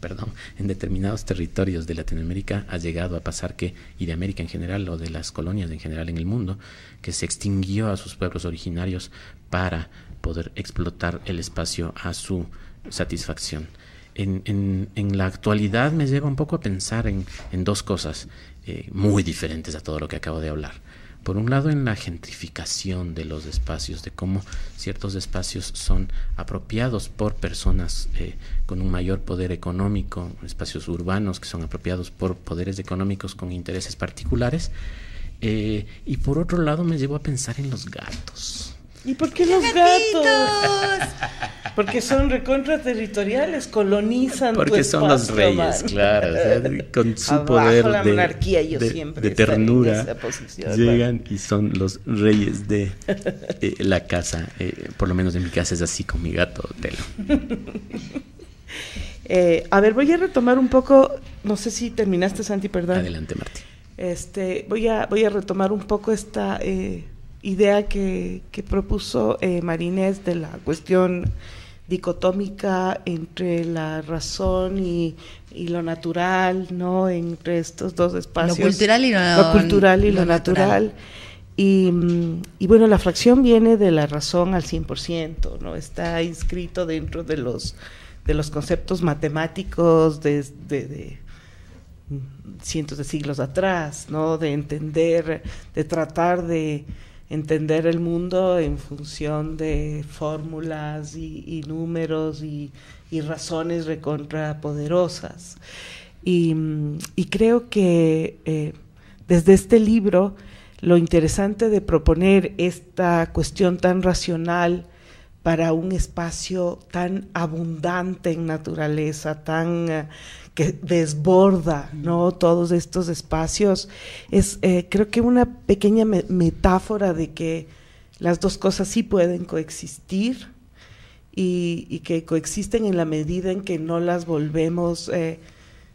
perdón, en determinados territorios de Latinoamérica ha llegado a pasar que, y de América en general, o de las colonias en general en el mundo, que se extinguió a sus pueblos originarios para poder explotar el espacio a su satisfacción. En, en, en la actualidad me lleva un poco a pensar en, en dos cosas eh, muy diferentes a todo lo que acabo de hablar. Por un lado, en la gentrificación de los espacios, de cómo ciertos espacios son apropiados por personas eh, con un mayor poder económico, espacios urbanos que son apropiados por poderes económicos con intereses particulares. Eh, y por otro lado, me llevo a pensar en los gatos. ¿Y por qué los gatos? <laughs> Porque son recontra territoriales, colonizan Porque tu son los reyes, claro. o sea, con su Abajo poder la de, monarquía, yo de- siempre ternura, posición, llegan y son los reyes de eh, <laughs> la casa. Eh, por lo menos en mi casa es así con mi gato, Telo. <laughs> Eh, a ver, voy a retomar un poco, no sé si terminaste, Santi, perdón. Adelante, Martín. Este, voy a, voy a retomar un poco esta eh, idea que, que propuso Marinés de la cuestión dicotómica entre la razón y, y lo natural, ¿no? Entre estos dos espacios. cultural y lo- cultural y lo, lo natural. natural. Y, y bueno, la fracción viene de la razón al 100%, ¿no? Está inscrito dentro de los, de los conceptos matemáticos de, de- de, cientos de siglos atrás, ¿no? De entender, de tratar de entender el mundo en función de fórmulas y, números y, razones recontrapoderosas. Y, y creo que eh, desde este libro lo interesante de proponer esta cuestión tan racional para un espacio tan abundante en naturaleza, tan eh, que desborda, ¿no? Todos estos espacios es, eh, creo que una pequeña me- metáfora de que las dos cosas sí pueden coexistir y, y que coexisten en la medida en que no las volvemos, eh,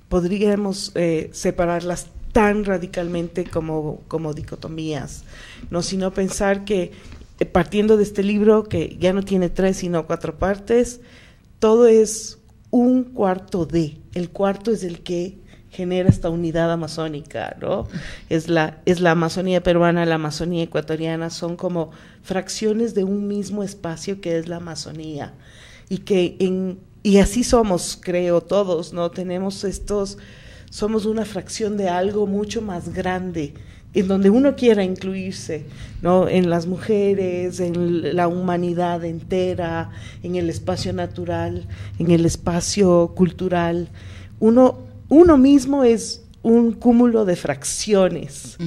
podríamos eh, separarlas tan radicalmente como, como dicotomías, no sino pensar que partiendo de este libro que ya no tiene tres sino cuatro partes, todo es un cuarto de, el cuarto es el que genera esta unidad amazónica, ¿no? Es la, es la Amazonía peruana, la Amazonía ecuatoriana, son como fracciones de un mismo espacio que es la Amazonía. Y que en, y así somos, creo, todos, ¿no? Tenemos estos, somos una fracción de algo mucho más grande, en donde uno quiera incluirse, ¿no? En las mujeres, en la humanidad entera, en el espacio natural, en el espacio cultural. Uno, uno mismo es un cúmulo de fracciones,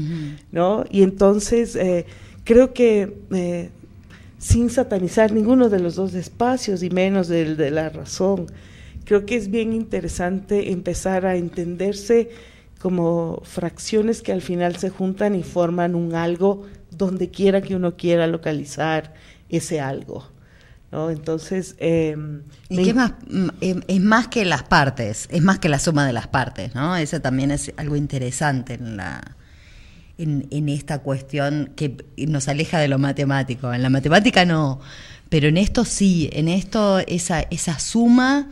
¿no? Y entonces eh, creo que eh, sin satanizar ninguno de los dos espacios y menos del de la razón, creo que es bien interesante empezar a entenderse como fracciones que al final se juntan y forman un algo donde quiera que uno quiera localizar ese algo. ¿no? Entonces, eh, Y me más, mm, eh, es más que las partes, es más que la suma de las partes, ¿no? Eso también es algo interesante en la en, en esta cuestión que nos aleja de lo matemático. En la matemática no, pero en esto sí, en esto esa, esa suma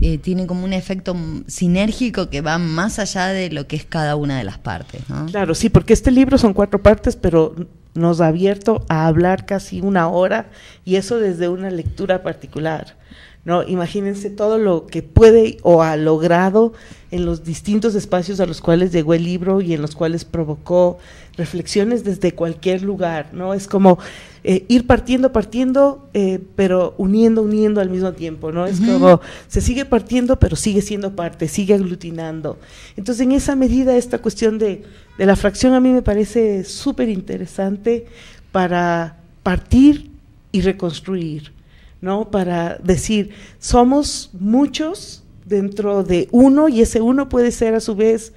eh, tiene como un efecto sinérgico que va más allá de lo que es cada una de las partes, ¿no? Claro, sí, porque este libro son cuatro partes, pero nos ha abierto a hablar casi una hora y eso desde una lectura particular. ¿no? Imagínense todo lo que puede o ha logrado en los distintos espacios a los cuales llegó el libro y en los cuales provocó reflexiones desde cualquier lugar, ¿no? Es como eh, ir partiendo, partiendo, eh, pero uniendo, uniendo al mismo tiempo, ¿no? Es como se sigue partiendo, pero sigue siendo parte, sigue aglutinando. Entonces, en esa medida, esta cuestión de, de la fracción a mí me parece súper interesante para partir y reconstruir, ¿no? Para decir, somos muchos dentro de uno y ese uno puede ser a su vez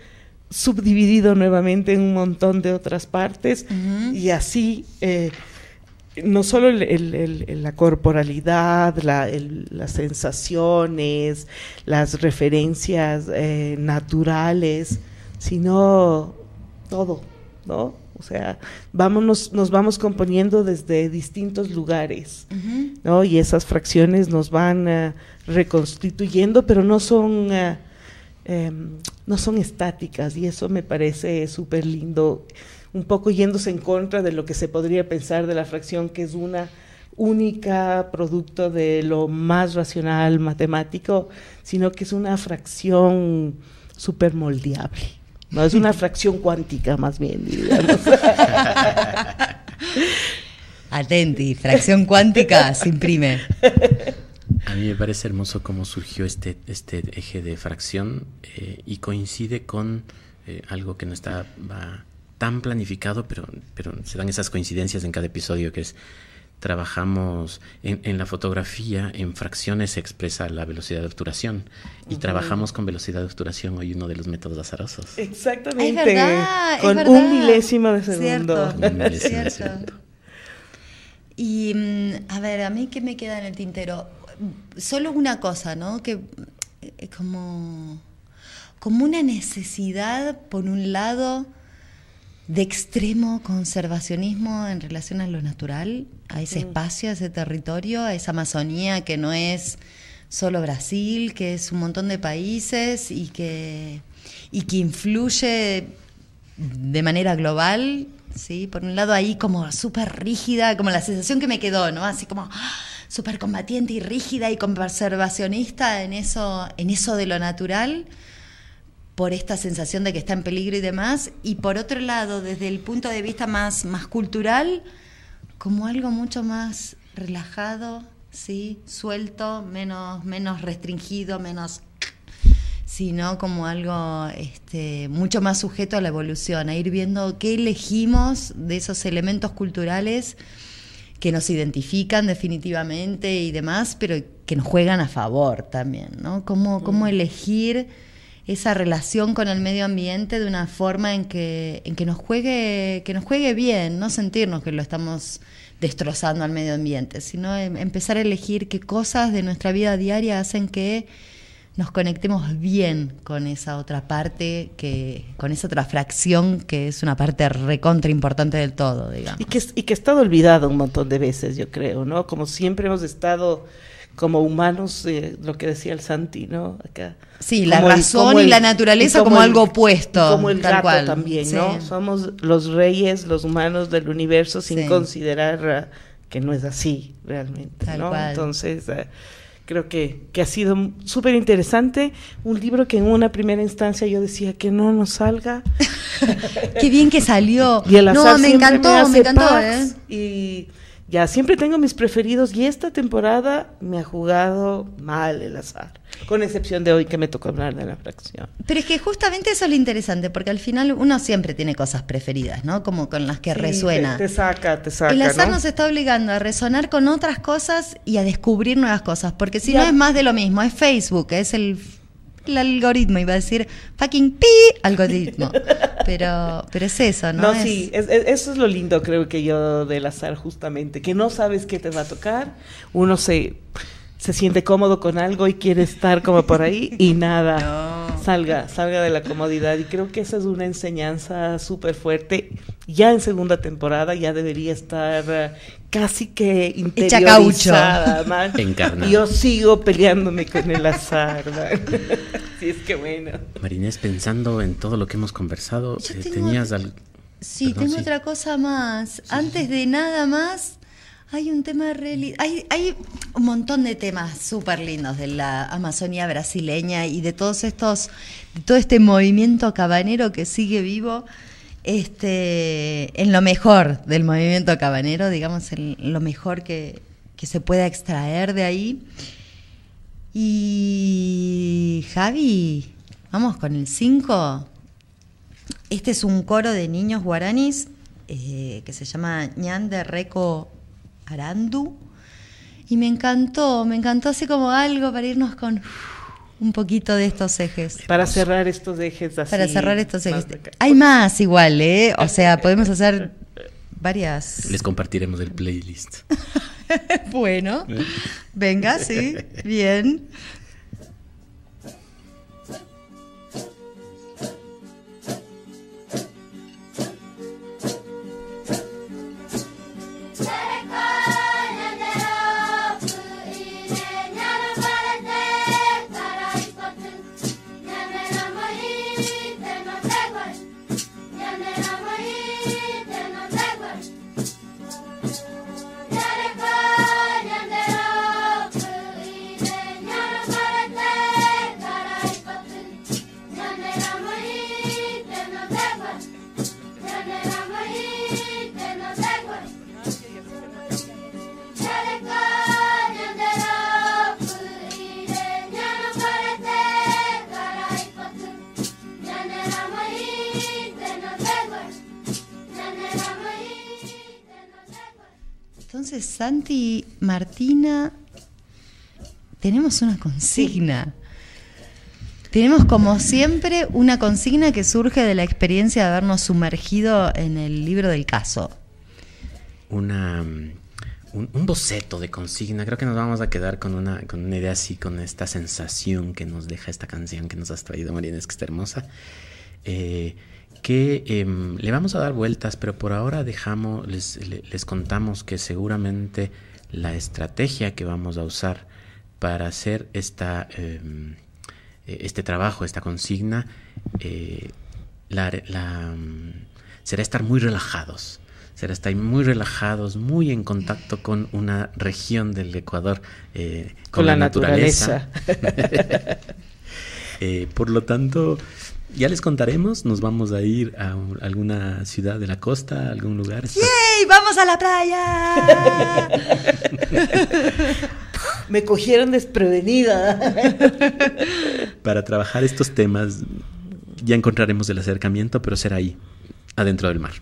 subdividido nuevamente en un montón de otras partes y así eh, no solo el- el- el- la corporalidad, la- las sensaciones, las referencias eh, naturales, sino todo, ¿no? O sea, vámonos, nos vamos componiendo desde distintos lugares, ¿no? Y esas fracciones nos van eh, reconstituyendo, pero no son, em, no son estáticas y eso me parece súper lindo, un poco yéndose en contra de lo que se podría pensar de la fracción, que es una única producto de lo más racional matemático, sino que es una fracción súper moldeable. No es una <laughs> fracción cuántica más bien, digamos. <laughs> Atenti, fracción cuántica se imprime. <laughs> A mí me parece hermoso cómo surgió este, este eje de fracción eh, y coincide con eh, algo que no está tan planificado, pero, pero se dan esas coincidencias en cada episodio, que es trabajamos en, la fotografía, en fracciones se expresa la velocidad de obturación y trabajamos con velocidad de obturación hoy uno de los métodos azarosos. Exactamente. con un milésimo de segundo. Y mm, a ver, a mí qué me queda en el tintero. Solo una cosa, ¿no? Que es eh, como, como una necesidad, por un lado, de extremo conservacionismo en relación a lo natural, a ese espacio, a ese territorio, a esa Amazonía que no es solo Brasil, que es un montón de países y que, y que influye de manera global, ¿sí? Por un lado ahí como súper rígida, como la sensación que me quedó, ¿no? Así como ¡ah! Súper combatiente y rígida y conservacionista en eso, en eso de lo natural por esta sensación de que está en peligro y demás, y por otro lado, desde el punto de vista más, más cultural, como algo mucho más relajado, ¿sí? suelto, menos, menos restringido, menos sino como algo este, mucho más sujeto a la evolución, a ir viendo qué elegimos de esos elementos culturales que nos identifican definitivamente y demás, pero que nos juegan a favor también, ¿no? Cómo, cómo elegir esa relación con el medio ambiente de una forma en que, en que nos juegue, que nos juegue bien, no sentirnos que lo estamos destrozando al medio ambiente, sino em, empezar a elegir qué cosas de nuestra vida diaria hacen que nos conectemos bien con esa otra parte, que, con esa otra fracción que es una parte recontra importante del todo, digamos. Y que, y que ha estado olvidado un montón de veces, yo creo, ¿no? Como siempre hemos estado como humanos, eh, lo que decía el Santi, ¿no? Acá. Sí, la razón y la naturaleza como, algo opuesto. Como el gato también, ¿no? Somos los reyes, los humanos del universo sin considerar uh, que no es así realmente, ¿no? Entonces, uh, creo que, que ha sido súper interesante. Un libro que en una primera instancia yo decía que no nos salga. <laughs> Qué bien que salió. no, me encantó, me, encantó, ¿eh? Y ya siempre tengo mis preferidos y esta temporada me ha jugado mal el azar, con excepción de hoy que me tocó hablar de la fracción. Pero es que justamente eso es lo interesante, porque al final uno siempre tiene cosas preferidas, ¿no? Como con las que resuena. Te, saca, te saca. El azar nos está obligando a resonar con otras cosas y a descubrir nuevas cosas, porque si no es más de lo mismo, es Facebook, es el el algoritmo, iba a decir fucking pi algoritmo. Pero, pero es eso, ¿no? No, sí, eso es lo lindo, creo que yo del azar, justamente, que no sabes qué te va a tocar, uno se, se siente cómodo con algo y quiere estar como por ahí <laughs> y nada, salga, salga de la comodidad. Y creo que esa es una enseñanza súper fuerte. Ya en segunda temporada ya debería estar casi que interiorizada, man. Y yo sigo peleándome con el azar, <laughs> sí, es que bueno. Marinés, pensando en todo lo que hemos conversado, eh, tenías algo... Sí, tengo otra cosa más. Antes de nada más, hay un tema de hay, hay un montón de temas súper lindos de la Amazonía brasileña y de todos estos, de todo este movimiento cabanero que sigue vivo este, en lo mejor del movimiento cabanero, digamos, en lo mejor que, se pueda extraer de ahí. Y Javi, vamos con el 5. Este es un coro de niños guaranis eh, que se llama Ñande Reco Arandu. Y me encantó, me encantó así como algo para irnos con un poquito de estos ejes. Para cerrar estos ejes así. Para cerrar estos ejes. Hay más igual, ¿eh? O sea, podemos hacer varias. Les compartiremos el playlist. <laughs> bueno, venga, sí, bien. Santi, Martina, tenemos una consigna. Tenemos como siempre una consigna que surge de la experiencia de habernos sumergido en el libro del caso. Una, un, un boceto de consigna. Creo que nos vamos a quedar con una, con una idea así, con esta sensación que nos deja esta canción que nos has traído, Marina, es que está hermosa. Eh, que em, le vamos a dar vueltas, pero por ahora dejamos, les, le- les contamos que seguramente la estrategia que vamos a usar para hacer esta, em, eh, este trabajo, esta consigna, eh, la, la, mm, será estar muy relajados. Será estar muy relajados, muy en contacto con una región del Ecuador, eh, con, la, naturaleza. <laughs> Eh, por lo tanto, ya les contaremos, nos vamos a ir a un- alguna ciudad de la costa, a algún lugar. ¡Ey! ¡Vamos a la playa! <laughs> Me cogieron desprevenida. Para trabajar estos temas ya encontraremos el acercamiento, pero será ahí, adentro del mar.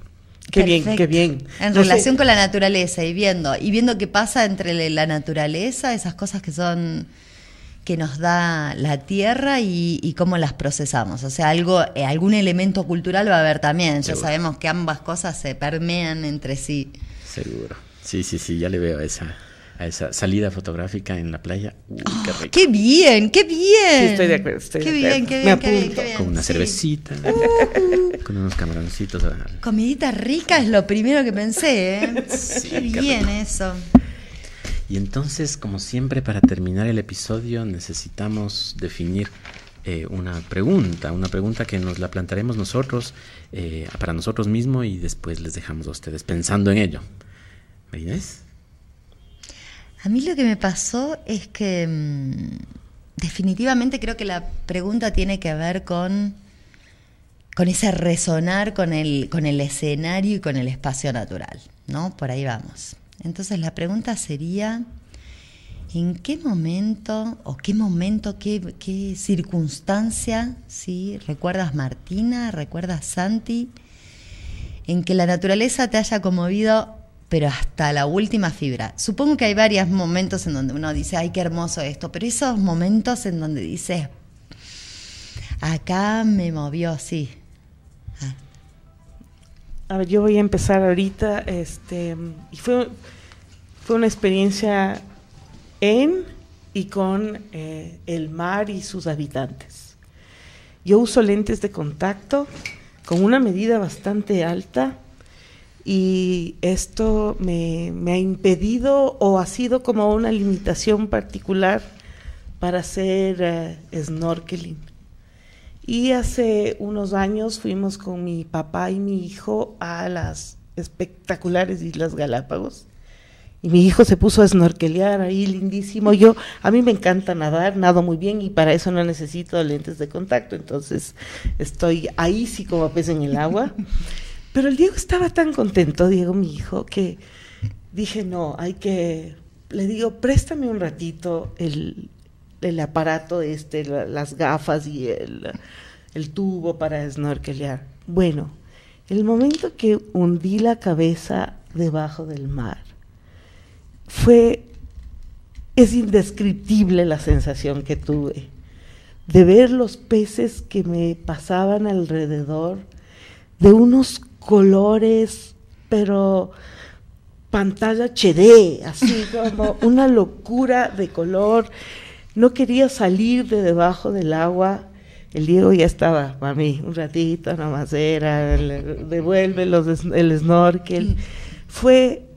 qué bien, qué bien. En No sé, relación con la naturaleza y viendo, y viendo qué pasa entre la naturaleza, esas cosas que son que nos da la tierra y, y cómo las procesamos. O sea, algo, eh, algún elemento cultural va a haber también. Ya Seguro. sabemos que ambas cosas se permean entre sí. Seguro. Sí, sí, sí, ya le veo a esa, a esa salida fotográfica en la playa. Uy, qué rico. ¡Qué bien! ¡Qué bien! Sí, estoy de acuerdo, estoy qué de bien, qué Me bien, qué bien, apunto. qué bien. Con una Sí. cervecita, con unos camaroncitos. Comidita rica es lo primero que pensé, ¿eh? Sí, qué qué bien eso. Y entonces, como siempre, para terminar el episodio necesitamos definir eh, una pregunta, una pregunta que nos la plantearemos nosotros, eh, para nosotros mismos y después les dejamos a ustedes pensando en ello. ¿Me Inés? A mí lo que me pasó es que mm, definitivamente creo que la pregunta tiene que ver con, con ese resonar con el, con el escenario y con el espacio natural, ¿no? Por ahí vamos. Entonces la pregunta sería, ¿en qué momento o qué momento, qué, qué circunstancia, ¿sí? ¿Recuerdas Martina? ¿Recuerdas Santi? en que la naturaleza te haya conmovido, pero hasta la última fibra. Supongo que hay varios momentos en donde uno dice, ay, qué hermoso esto, pero esos momentos en donde dices, acá me movió, sí. A ver, yo voy a empezar ahorita, este, y fue, fue una experiencia en y con eh, el mar y sus habitantes. Yo uso lentes de contacto con una medida bastante alta y esto me, me ha impedido o ha sido como una limitación particular para hacer eh, snorkeling. Y hace unos años fuimos con mi papá y mi hijo a las espectaculares Islas Galápagos. Y mi hijo se puso a snorkelear ahí, lindísimo. Yo, a mí me encanta nadar, nado muy bien y para eso no necesito lentes de contacto. Entonces estoy ahí sí como pez en el agua. <laughs> Pero el Diego estaba tan contento, Diego, mi hijo, que dije, no, hay que, le digo, préstame un ratito el, el aparato este, la- las gafas y el, el tubo para snorkelear. Bueno, el momento que hundí la cabeza debajo del mar, fue, es indescriptible la sensación que tuve de ver los peces que me pasaban alrededor, de unos colores, pero pantalla HD, así como una locura de color. No quería salir de debajo del agua. El Diego ya estaba, mami, un ratito nomás era, devuelve los, el snorkel. Fue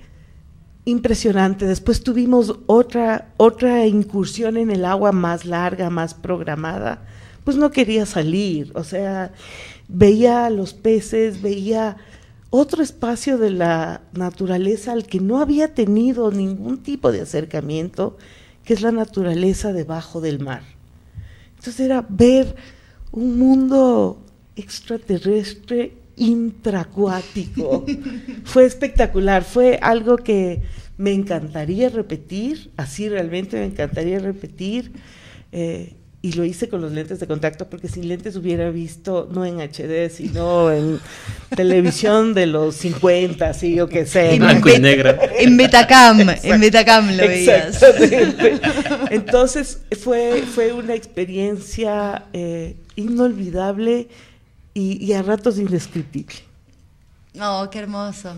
impresionante. Después tuvimos otra, otra incursión en el agua más larga, más programada. Pues no quería salir, o sea, veía a los peces, veía otro espacio de la naturaleza al que no había tenido ningún tipo de acercamiento, que es la naturaleza debajo del mar. Entonces era ver un mundo extraterrestre intracuático. <laughs> fue espectacular, fue algo que me encantaría repetir, así realmente me encantaría repetir. eh, y lo hice con los lentes de contacto porque sin lentes hubiera visto no en HD sino en televisión de los 50 sí o que sé en blanco y negro en Betacam en Betacam lo veías. Entonces fue fue una experiencia eh, inolvidable y, y, a ratos indescriptible. Oh qué hermoso.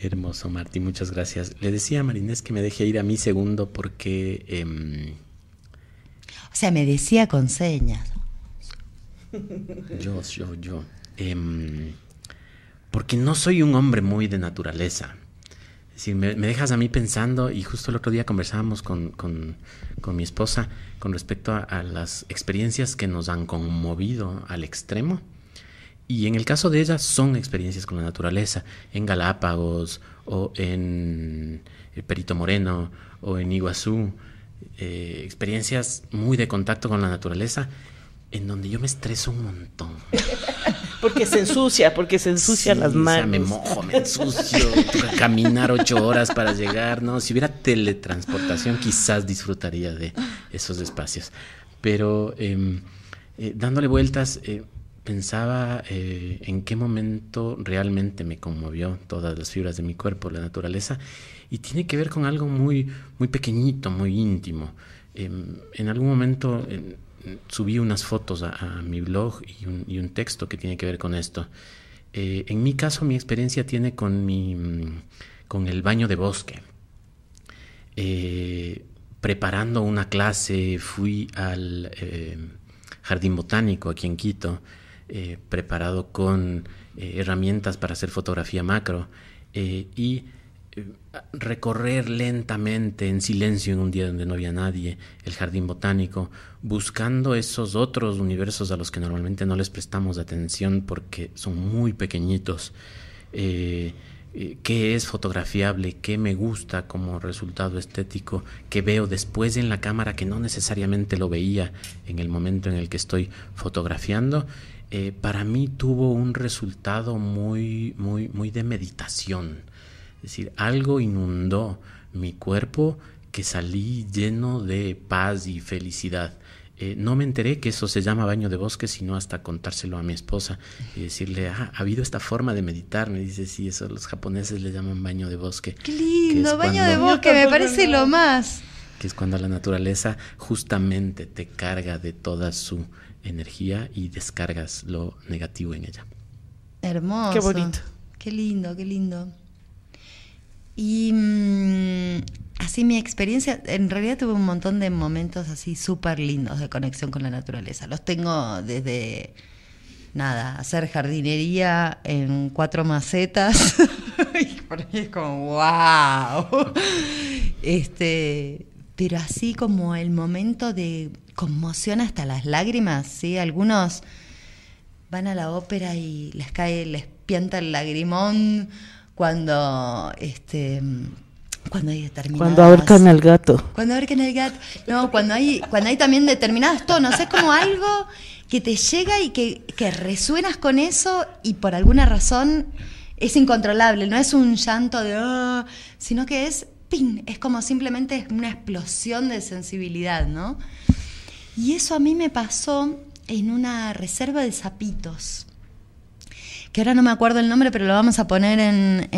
Hermoso, Martí, muchas gracias. Le decía a Marinés que me deje ir a mi segundo porque eh, o sea, me decía con señas. Yo, yo, yo. Em, porque no soy un hombre muy de naturaleza. Decir, me, dejas a mí pensando, y justo el otro día conversábamos con, con, mi esposa con respecto a, las experiencias que nos han conmovido al extremo. Y en el caso de ellas son experiencias con la naturaleza, en Galápagos o en el Perito Moreno o en Iguazú. Eh, experiencias muy de contacto con la naturaleza en donde yo me estreso un montón. Porque se ensucia, porque se ensucian las manos. me mojo, me ensucio, caminar ocho horas para llegar, ¿no? Si hubiera teletransportación, quizás disfrutaría de esos espacios. Pero em, eh, dándole vueltas, eh, pensaba en qué momento realmente me conmovió todas las fibras de mi cuerpo, la naturaleza, y tiene que ver con algo muy, muy pequeñito, muy íntimo. Em, en algún momento subí unas fotos a, mi blog y un, texto que tiene que ver con esto. Eh, en mi caso, mi experiencia tiene con, mi, con el baño de bosque. Eh, preparando una clase, fui al eh, Jardín Botánico aquí en Quito, preparado con herramientas para hacer fotografía macro y recorrer lentamente en silencio en un día donde no había nadie el jardín botánico, buscando esos otros universos a los que normalmente no les prestamos atención porque son muy pequeñitos. Eh, eh, qué es fotografiable, qué me gusta como resultado estético, que veo después en la cámara que no necesariamente lo veía en el momento en el que estoy fotografiando, eh, para mí tuvo un resultado muy, muy, muy de meditación es decir, algo inundó mi cuerpo que salí lleno de paz y felicidad. Eh, no me enteré que eso se llama baño de bosque, sino hasta contárselo a mi esposa y decirle, ah, ha habido esta forma de meditar. Me dice, sí, eso los japoneses le llaman baño de bosque. Qué lindo, baño de bosque, me parece lo más. Que es cuando la naturaleza justamente te carga de toda su energía y descargas lo negativo en ella. Hermoso. Qué bonito. Qué lindo, qué lindo. Y mm, así mi experiencia, en realidad tuve un montón de momentos así súper lindos de conexión con la naturaleza. Los tengo desde, nada, hacer jardinería en cuatro macetas. <laughs> y por ahí es como, wow. Este, pero así como el momento de conmoción hasta las lágrimas, ¿sí? Algunos van a la ópera y les cae, les pianta el lagrimón cuando este cuando hay determinadas cuando ahorcan al gato. Cuando ahorcan al gato. No cuando hay cuando hay también determinados tonos. Es como algo que te llega y que, que resuenas con eso y por alguna razón es incontrolable. No es un llanto de oh", sino que es pin es como simplemente una explosión de sensibilidad no y eso a mí me pasó en una reserva de sapitos que ahora no me acuerdo el nombre, pero lo vamos a poner en,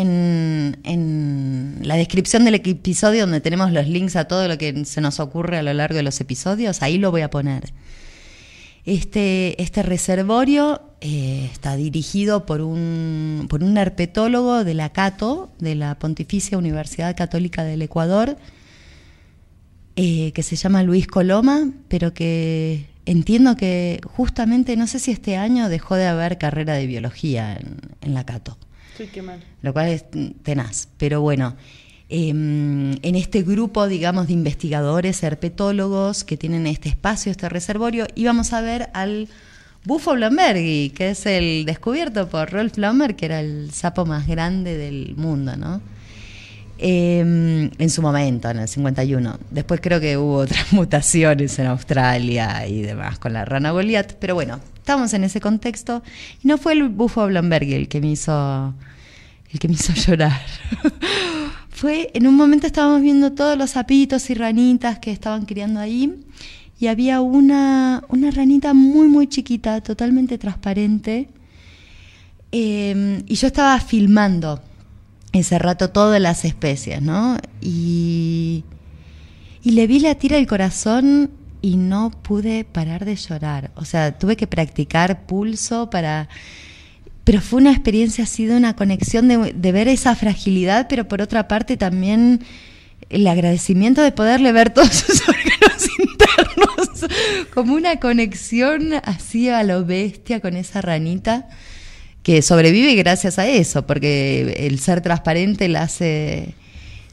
en, la descripción del episodio donde tenemos los links a todo lo que se nos ocurre a lo largo de los episodios, ahí lo voy a poner. Este, este reservorio eh, está dirigido por un, por un herpetólogo de la Cato, de la Pontificia Universidad Católica del Ecuador, eh, que se llama Luis Coloma, pero que entiendo que justamente, no sé si este año dejó de haber carrera de biología en, la Cato. Sí, qué mal. Lo cual es tenaz. Pero bueno, em, en este grupo, digamos, de investigadores, herpetólogos que tienen este espacio, este reservorio, íbamos a ver al bufo Blombergi, que es el descubierto por Rolf Blomberg, que era el sapo más grande del mundo, ¿no? Em, en su momento, en el 51. Después creo que hubo <laughs> otras mutaciones en Australia y demás con la rana Goliath, pero bueno, estamos en ese contexto no fue el bufo Blomberg el que me hizo el que me hizo <laughs> llorar. fue en un momento estábamos viendo todos los sapitos y ranitas que estaban criando ahí y había una, una ranita muy, muy chiquita, totalmente transparente. Em, y yo estaba filmando ese rato todas las especies, ¿no? Y, y le vi la tira del corazón y no pude parar de llorar. O sea, tuve que practicar pulso para... Pero fue una experiencia así de una conexión de, de ver esa fragilidad, pero por otra parte también el agradecimiento de poderle ver todos <laughs> sus órganos internos, como una conexión así a lo bestia con esa ranita que sobrevive gracias a eso, porque el ser transparente la hace,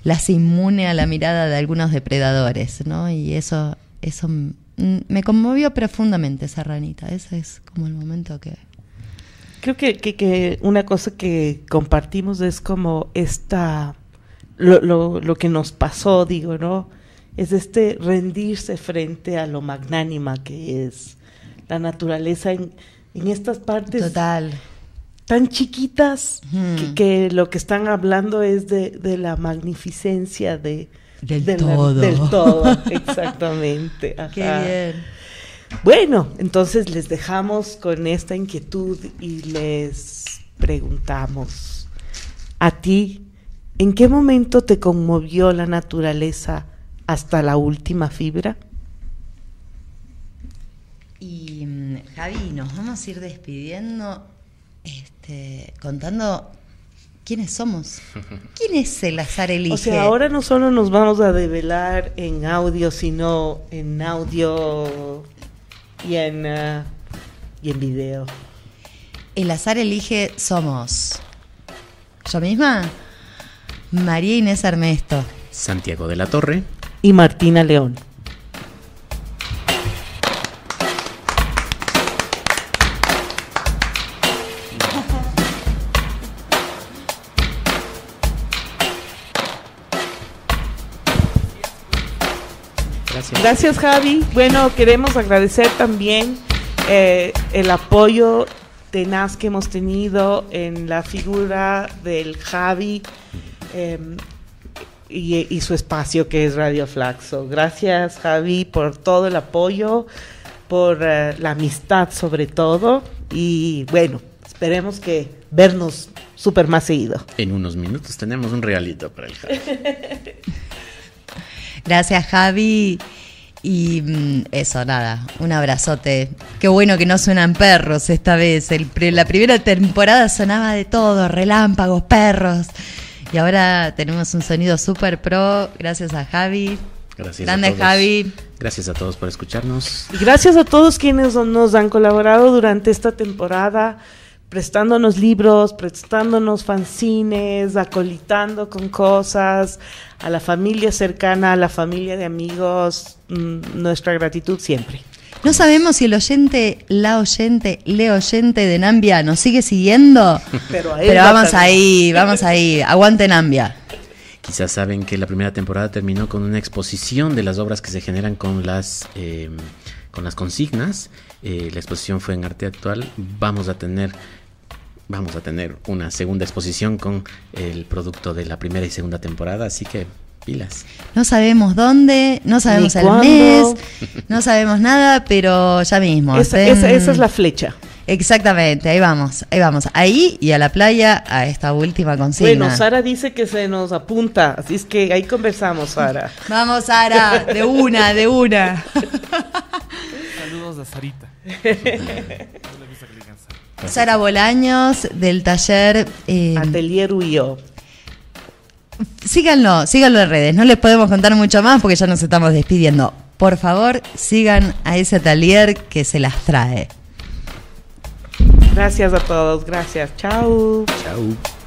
la hace inmune a la mirada de algunos depredadores, ¿no? Y eso, eso me conmovió profundamente esa ranita. Ese es como el momento que... Creo que, que, que una cosa que compartimos es como esta, lo, lo, lo que nos pasó, digo, ¿no? Es este rendirse frente a lo magnánima que es la naturaleza en, en estas partes. Total tan chiquitas que, que, lo que están hablando es de, de la magnificencia de, del, de todo. La, del todo. <laughs> Exactamente. Ajá. Qué bien. Bueno, entonces les dejamos con esta inquietud y les preguntamos, a ti, ¿en qué momento te conmovió la naturaleza hasta la última fibra? Y Javi, nos vamos a ir despidiendo este, contando quiénes somos. ¿Quién es el azar elige? O sea, ahora no solo nos vamos a develar en audio, sino en audio y en, uh, y en video. El azar elige somos yo misma, María Inés Armesto, Santiago de la Torre y Martina León. Gracias. Gracias, Javi. Bueno, queremos agradecer también eh, el apoyo tenaz que hemos tenido en la figura del Javi eh, y, y, su espacio que es Radio Flaxo. Gracias, Javi, por todo el apoyo, por uh, la amistad sobre todo. Y bueno, esperemos que vernos súper más seguido. En unos minutos tenemos un realito para el Javi. <laughs> Gracias, Javi. Y mm, eso, nada, un abrazote. Qué bueno que no suenan perros esta vez. El, la primera temporada sonaba de todo, relámpagos, perros. Y ahora tenemos un sonido súper pro. Gracias a Javi. Gracias Grande a todos. Javi. Gracias a todos por escucharnos. Y gracias a todos quienes nos han colaborado durante esta temporada prestándonos libros, prestándonos fanzines, acolitando con cosas, a la familia cercana, a la familia de amigos, mmm, nuestra gratitud siempre. No sabemos si el oyente, la oyente, le oyente de Nambia nos sigue siguiendo, <laughs> pero, pero vamos ahí, vamos ahí, aguante Nambia. Quizás saben que la primera temporada terminó con una exposición de las obras que se generan con las, eh, con las consignas. Eh, la exposición fue en arte actual. Vamos a tener vamos a tener una segunda exposición con el producto de la primera y segunda temporada, así que pilas. No sabemos dónde, no sabemos el mes, no sabemos nada, pero ya mismo. Esa, esa- esa es la flecha. Exactamente, ahí vamos, ahí vamos, ahí y a la playa a esta última consigna. Bueno, Sara dice que se nos apunta, así es que ahí conversamos, Sara. Vamos, Sara, de una, de una. Saludos a Sarita. <laughs> Sara. Bolaños del taller. eh, Atelier Huyo. síganlo, síganlo en redes. No les podemos contar mucho más porque ya nos estamos despidiendo. Por favor, sigan a ese atelier que se las trae. Gracias a todos, gracias. Chao. Chao.